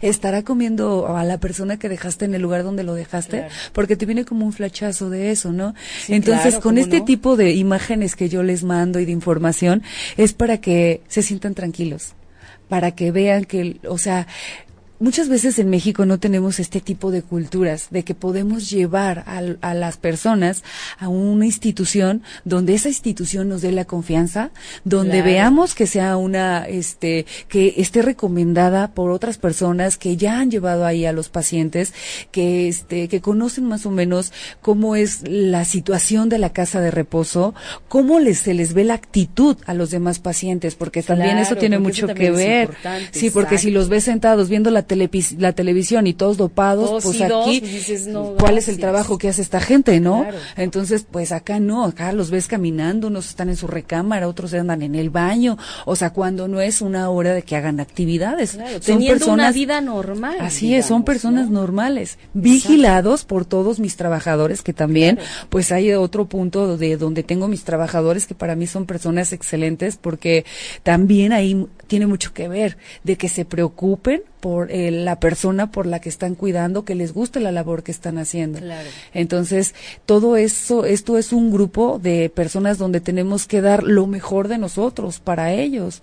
Estará comiendo a la persona que dejaste en el lugar donde lo dejaste, claro. porque te viene como un flachazo de eso, ¿no? Sí, Entonces, claro, con este no? tipo de imágenes que yo les mando y de información, es para que se sientan tranquilos, para que vean que, o sea, Muchas veces en México no tenemos este tipo de culturas, de que podemos llevar a, a, las personas a una institución donde esa institución nos dé la confianza, donde claro. veamos que sea una, este, que esté recomendada por otras personas que ya han llevado ahí a los pacientes, que este, que conocen más o menos cómo es la situación de la casa de reposo, cómo les, se les ve la actitud a los demás pacientes, porque también claro, eso tiene mucho eso que ver. Sí, porque exacto. si los ves sentados viendo la la televisión y todos dopados, dos pues aquí, dos, dices, no, ¿cuál gracias. es el trabajo que hace esta gente, no? Claro. Entonces, pues acá no, acá los ves caminando, unos están en su recámara, otros andan en el baño, o sea, cuando no es una hora de que hagan actividades. Claro, son teniendo personas, una vida normal. Así digamos, es, son personas ¿no? normales, vigilados por todos mis trabajadores, que también, claro. pues hay otro punto de donde tengo mis trabajadores que para mí son personas excelentes, porque también ahí tiene mucho que ver de que se preocupen por eh, la persona por la que están cuidando, que les guste la labor que están haciendo. Claro. Entonces, todo eso, esto es un grupo de personas donde tenemos que dar lo mejor de nosotros para ellos.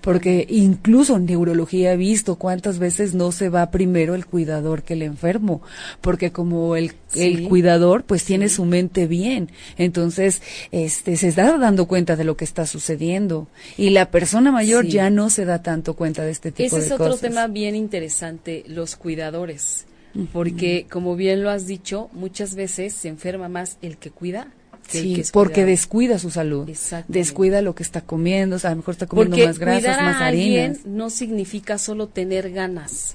Porque incluso en neurología he visto cuántas veces no se va primero el cuidador que el enfermo, porque como el, sí. el cuidador pues tiene su mente bien, entonces este se está dando cuenta de lo que está sucediendo. Y la persona mayor ya no se da tanto cuenta de este tipo Ese de es otro cosas. tema bien interesante, los cuidadores, porque como bien lo has dicho, muchas veces se enferma más el que cuida sí, porque descuida su salud, descuida lo que está comiendo, o sea, a lo mejor está comiendo más grasas, más harinas. no significa solo tener ganas.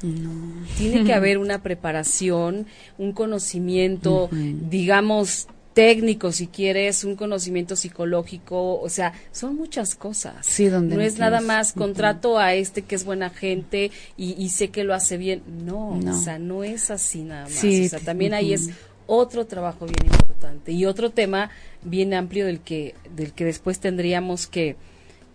Tiene que haber una preparación, un conocimiento, digamos, técnico, si quieres, un conocimiento psicológico, o sea, son muchas cosas. Sí, donde no es nada más contrato a este que es buena gente y, sé que lo hace bien. No, o sea, no es así nada más. o sea, también ahí es otro trabajo bien importante y otro tema bien amplio del que del que después tendríamos que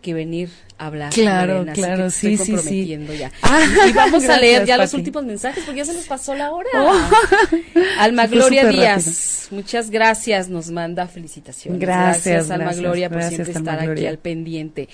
que venir a hablar. Claro, claro, sí, estoy comprometiendo ya. Ah, y vamos a leer ya los últimos mensajes porque ya se nos pasó la hora. Oh. Alma Gloria Díaz, muchas gracias, nos manda felicitaciones. Gracias, Alma Gloria, por siempre estar aquí al pendiente.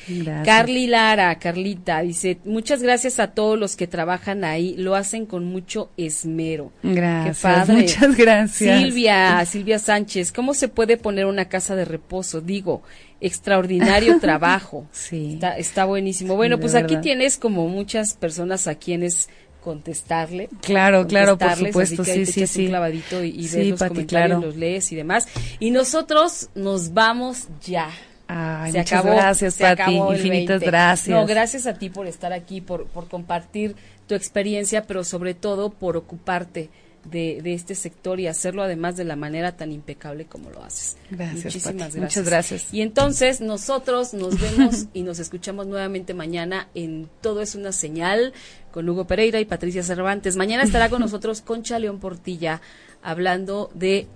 Carly Lara, Carlita, dice, muchas gracias a todos los que trabajan ahí, lo hacen con mucho esmero. Gracias, muchas gracias. Silvia, Silvia Sánchez, ¿cómo se puede poner una casa de reposo? Digo, extraordinario trabajo. Sí. Está, buenísimo. Bueno, pues aquí tienes como muchas personas a quienes contestarle. Claro, claro, por supuesto, sí, sí, sí. Un clavadito y, ves los comentarios, los lees y demás. Y nosotros nos vamos ya. Ay, se muchas acabó, gracias, Pati. Infinitas gracias. No, gracias a ti por estar aquí, por, por compartir tu experiencia, pero sobre todo por ocuparte de, de, este sector y hacerlo además de la manera tan impecable como lo haces. Gracias. Muchísimas gracias. Muchas gracias. Y entonces nosotros nos vemos y nos escuchamos nuevamente mañana en Todo es una señal con Hugo Pereira y Patricia Cervantes. Mañana estará con nosotros Concha León Portilla hablando de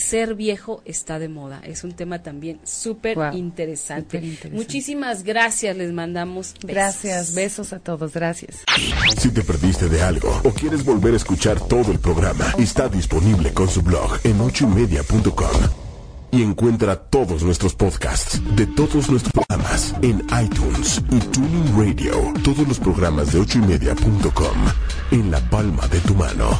ser viejo está de moda. Es un tema también súper interesante. Muchísimas gracias, les mandamos besos. Gracias, besos a todos, gracias. Si te perdiste de algo o quieres volver a escuchar todo el programa, está disponible con su blog en ochoymedia.com. Y encuentra todos nuestros podcasts de todos nuestros programas en iTunes y Tuning Radio. Todos los programas de ochoymedia.com en la palma de tu mano.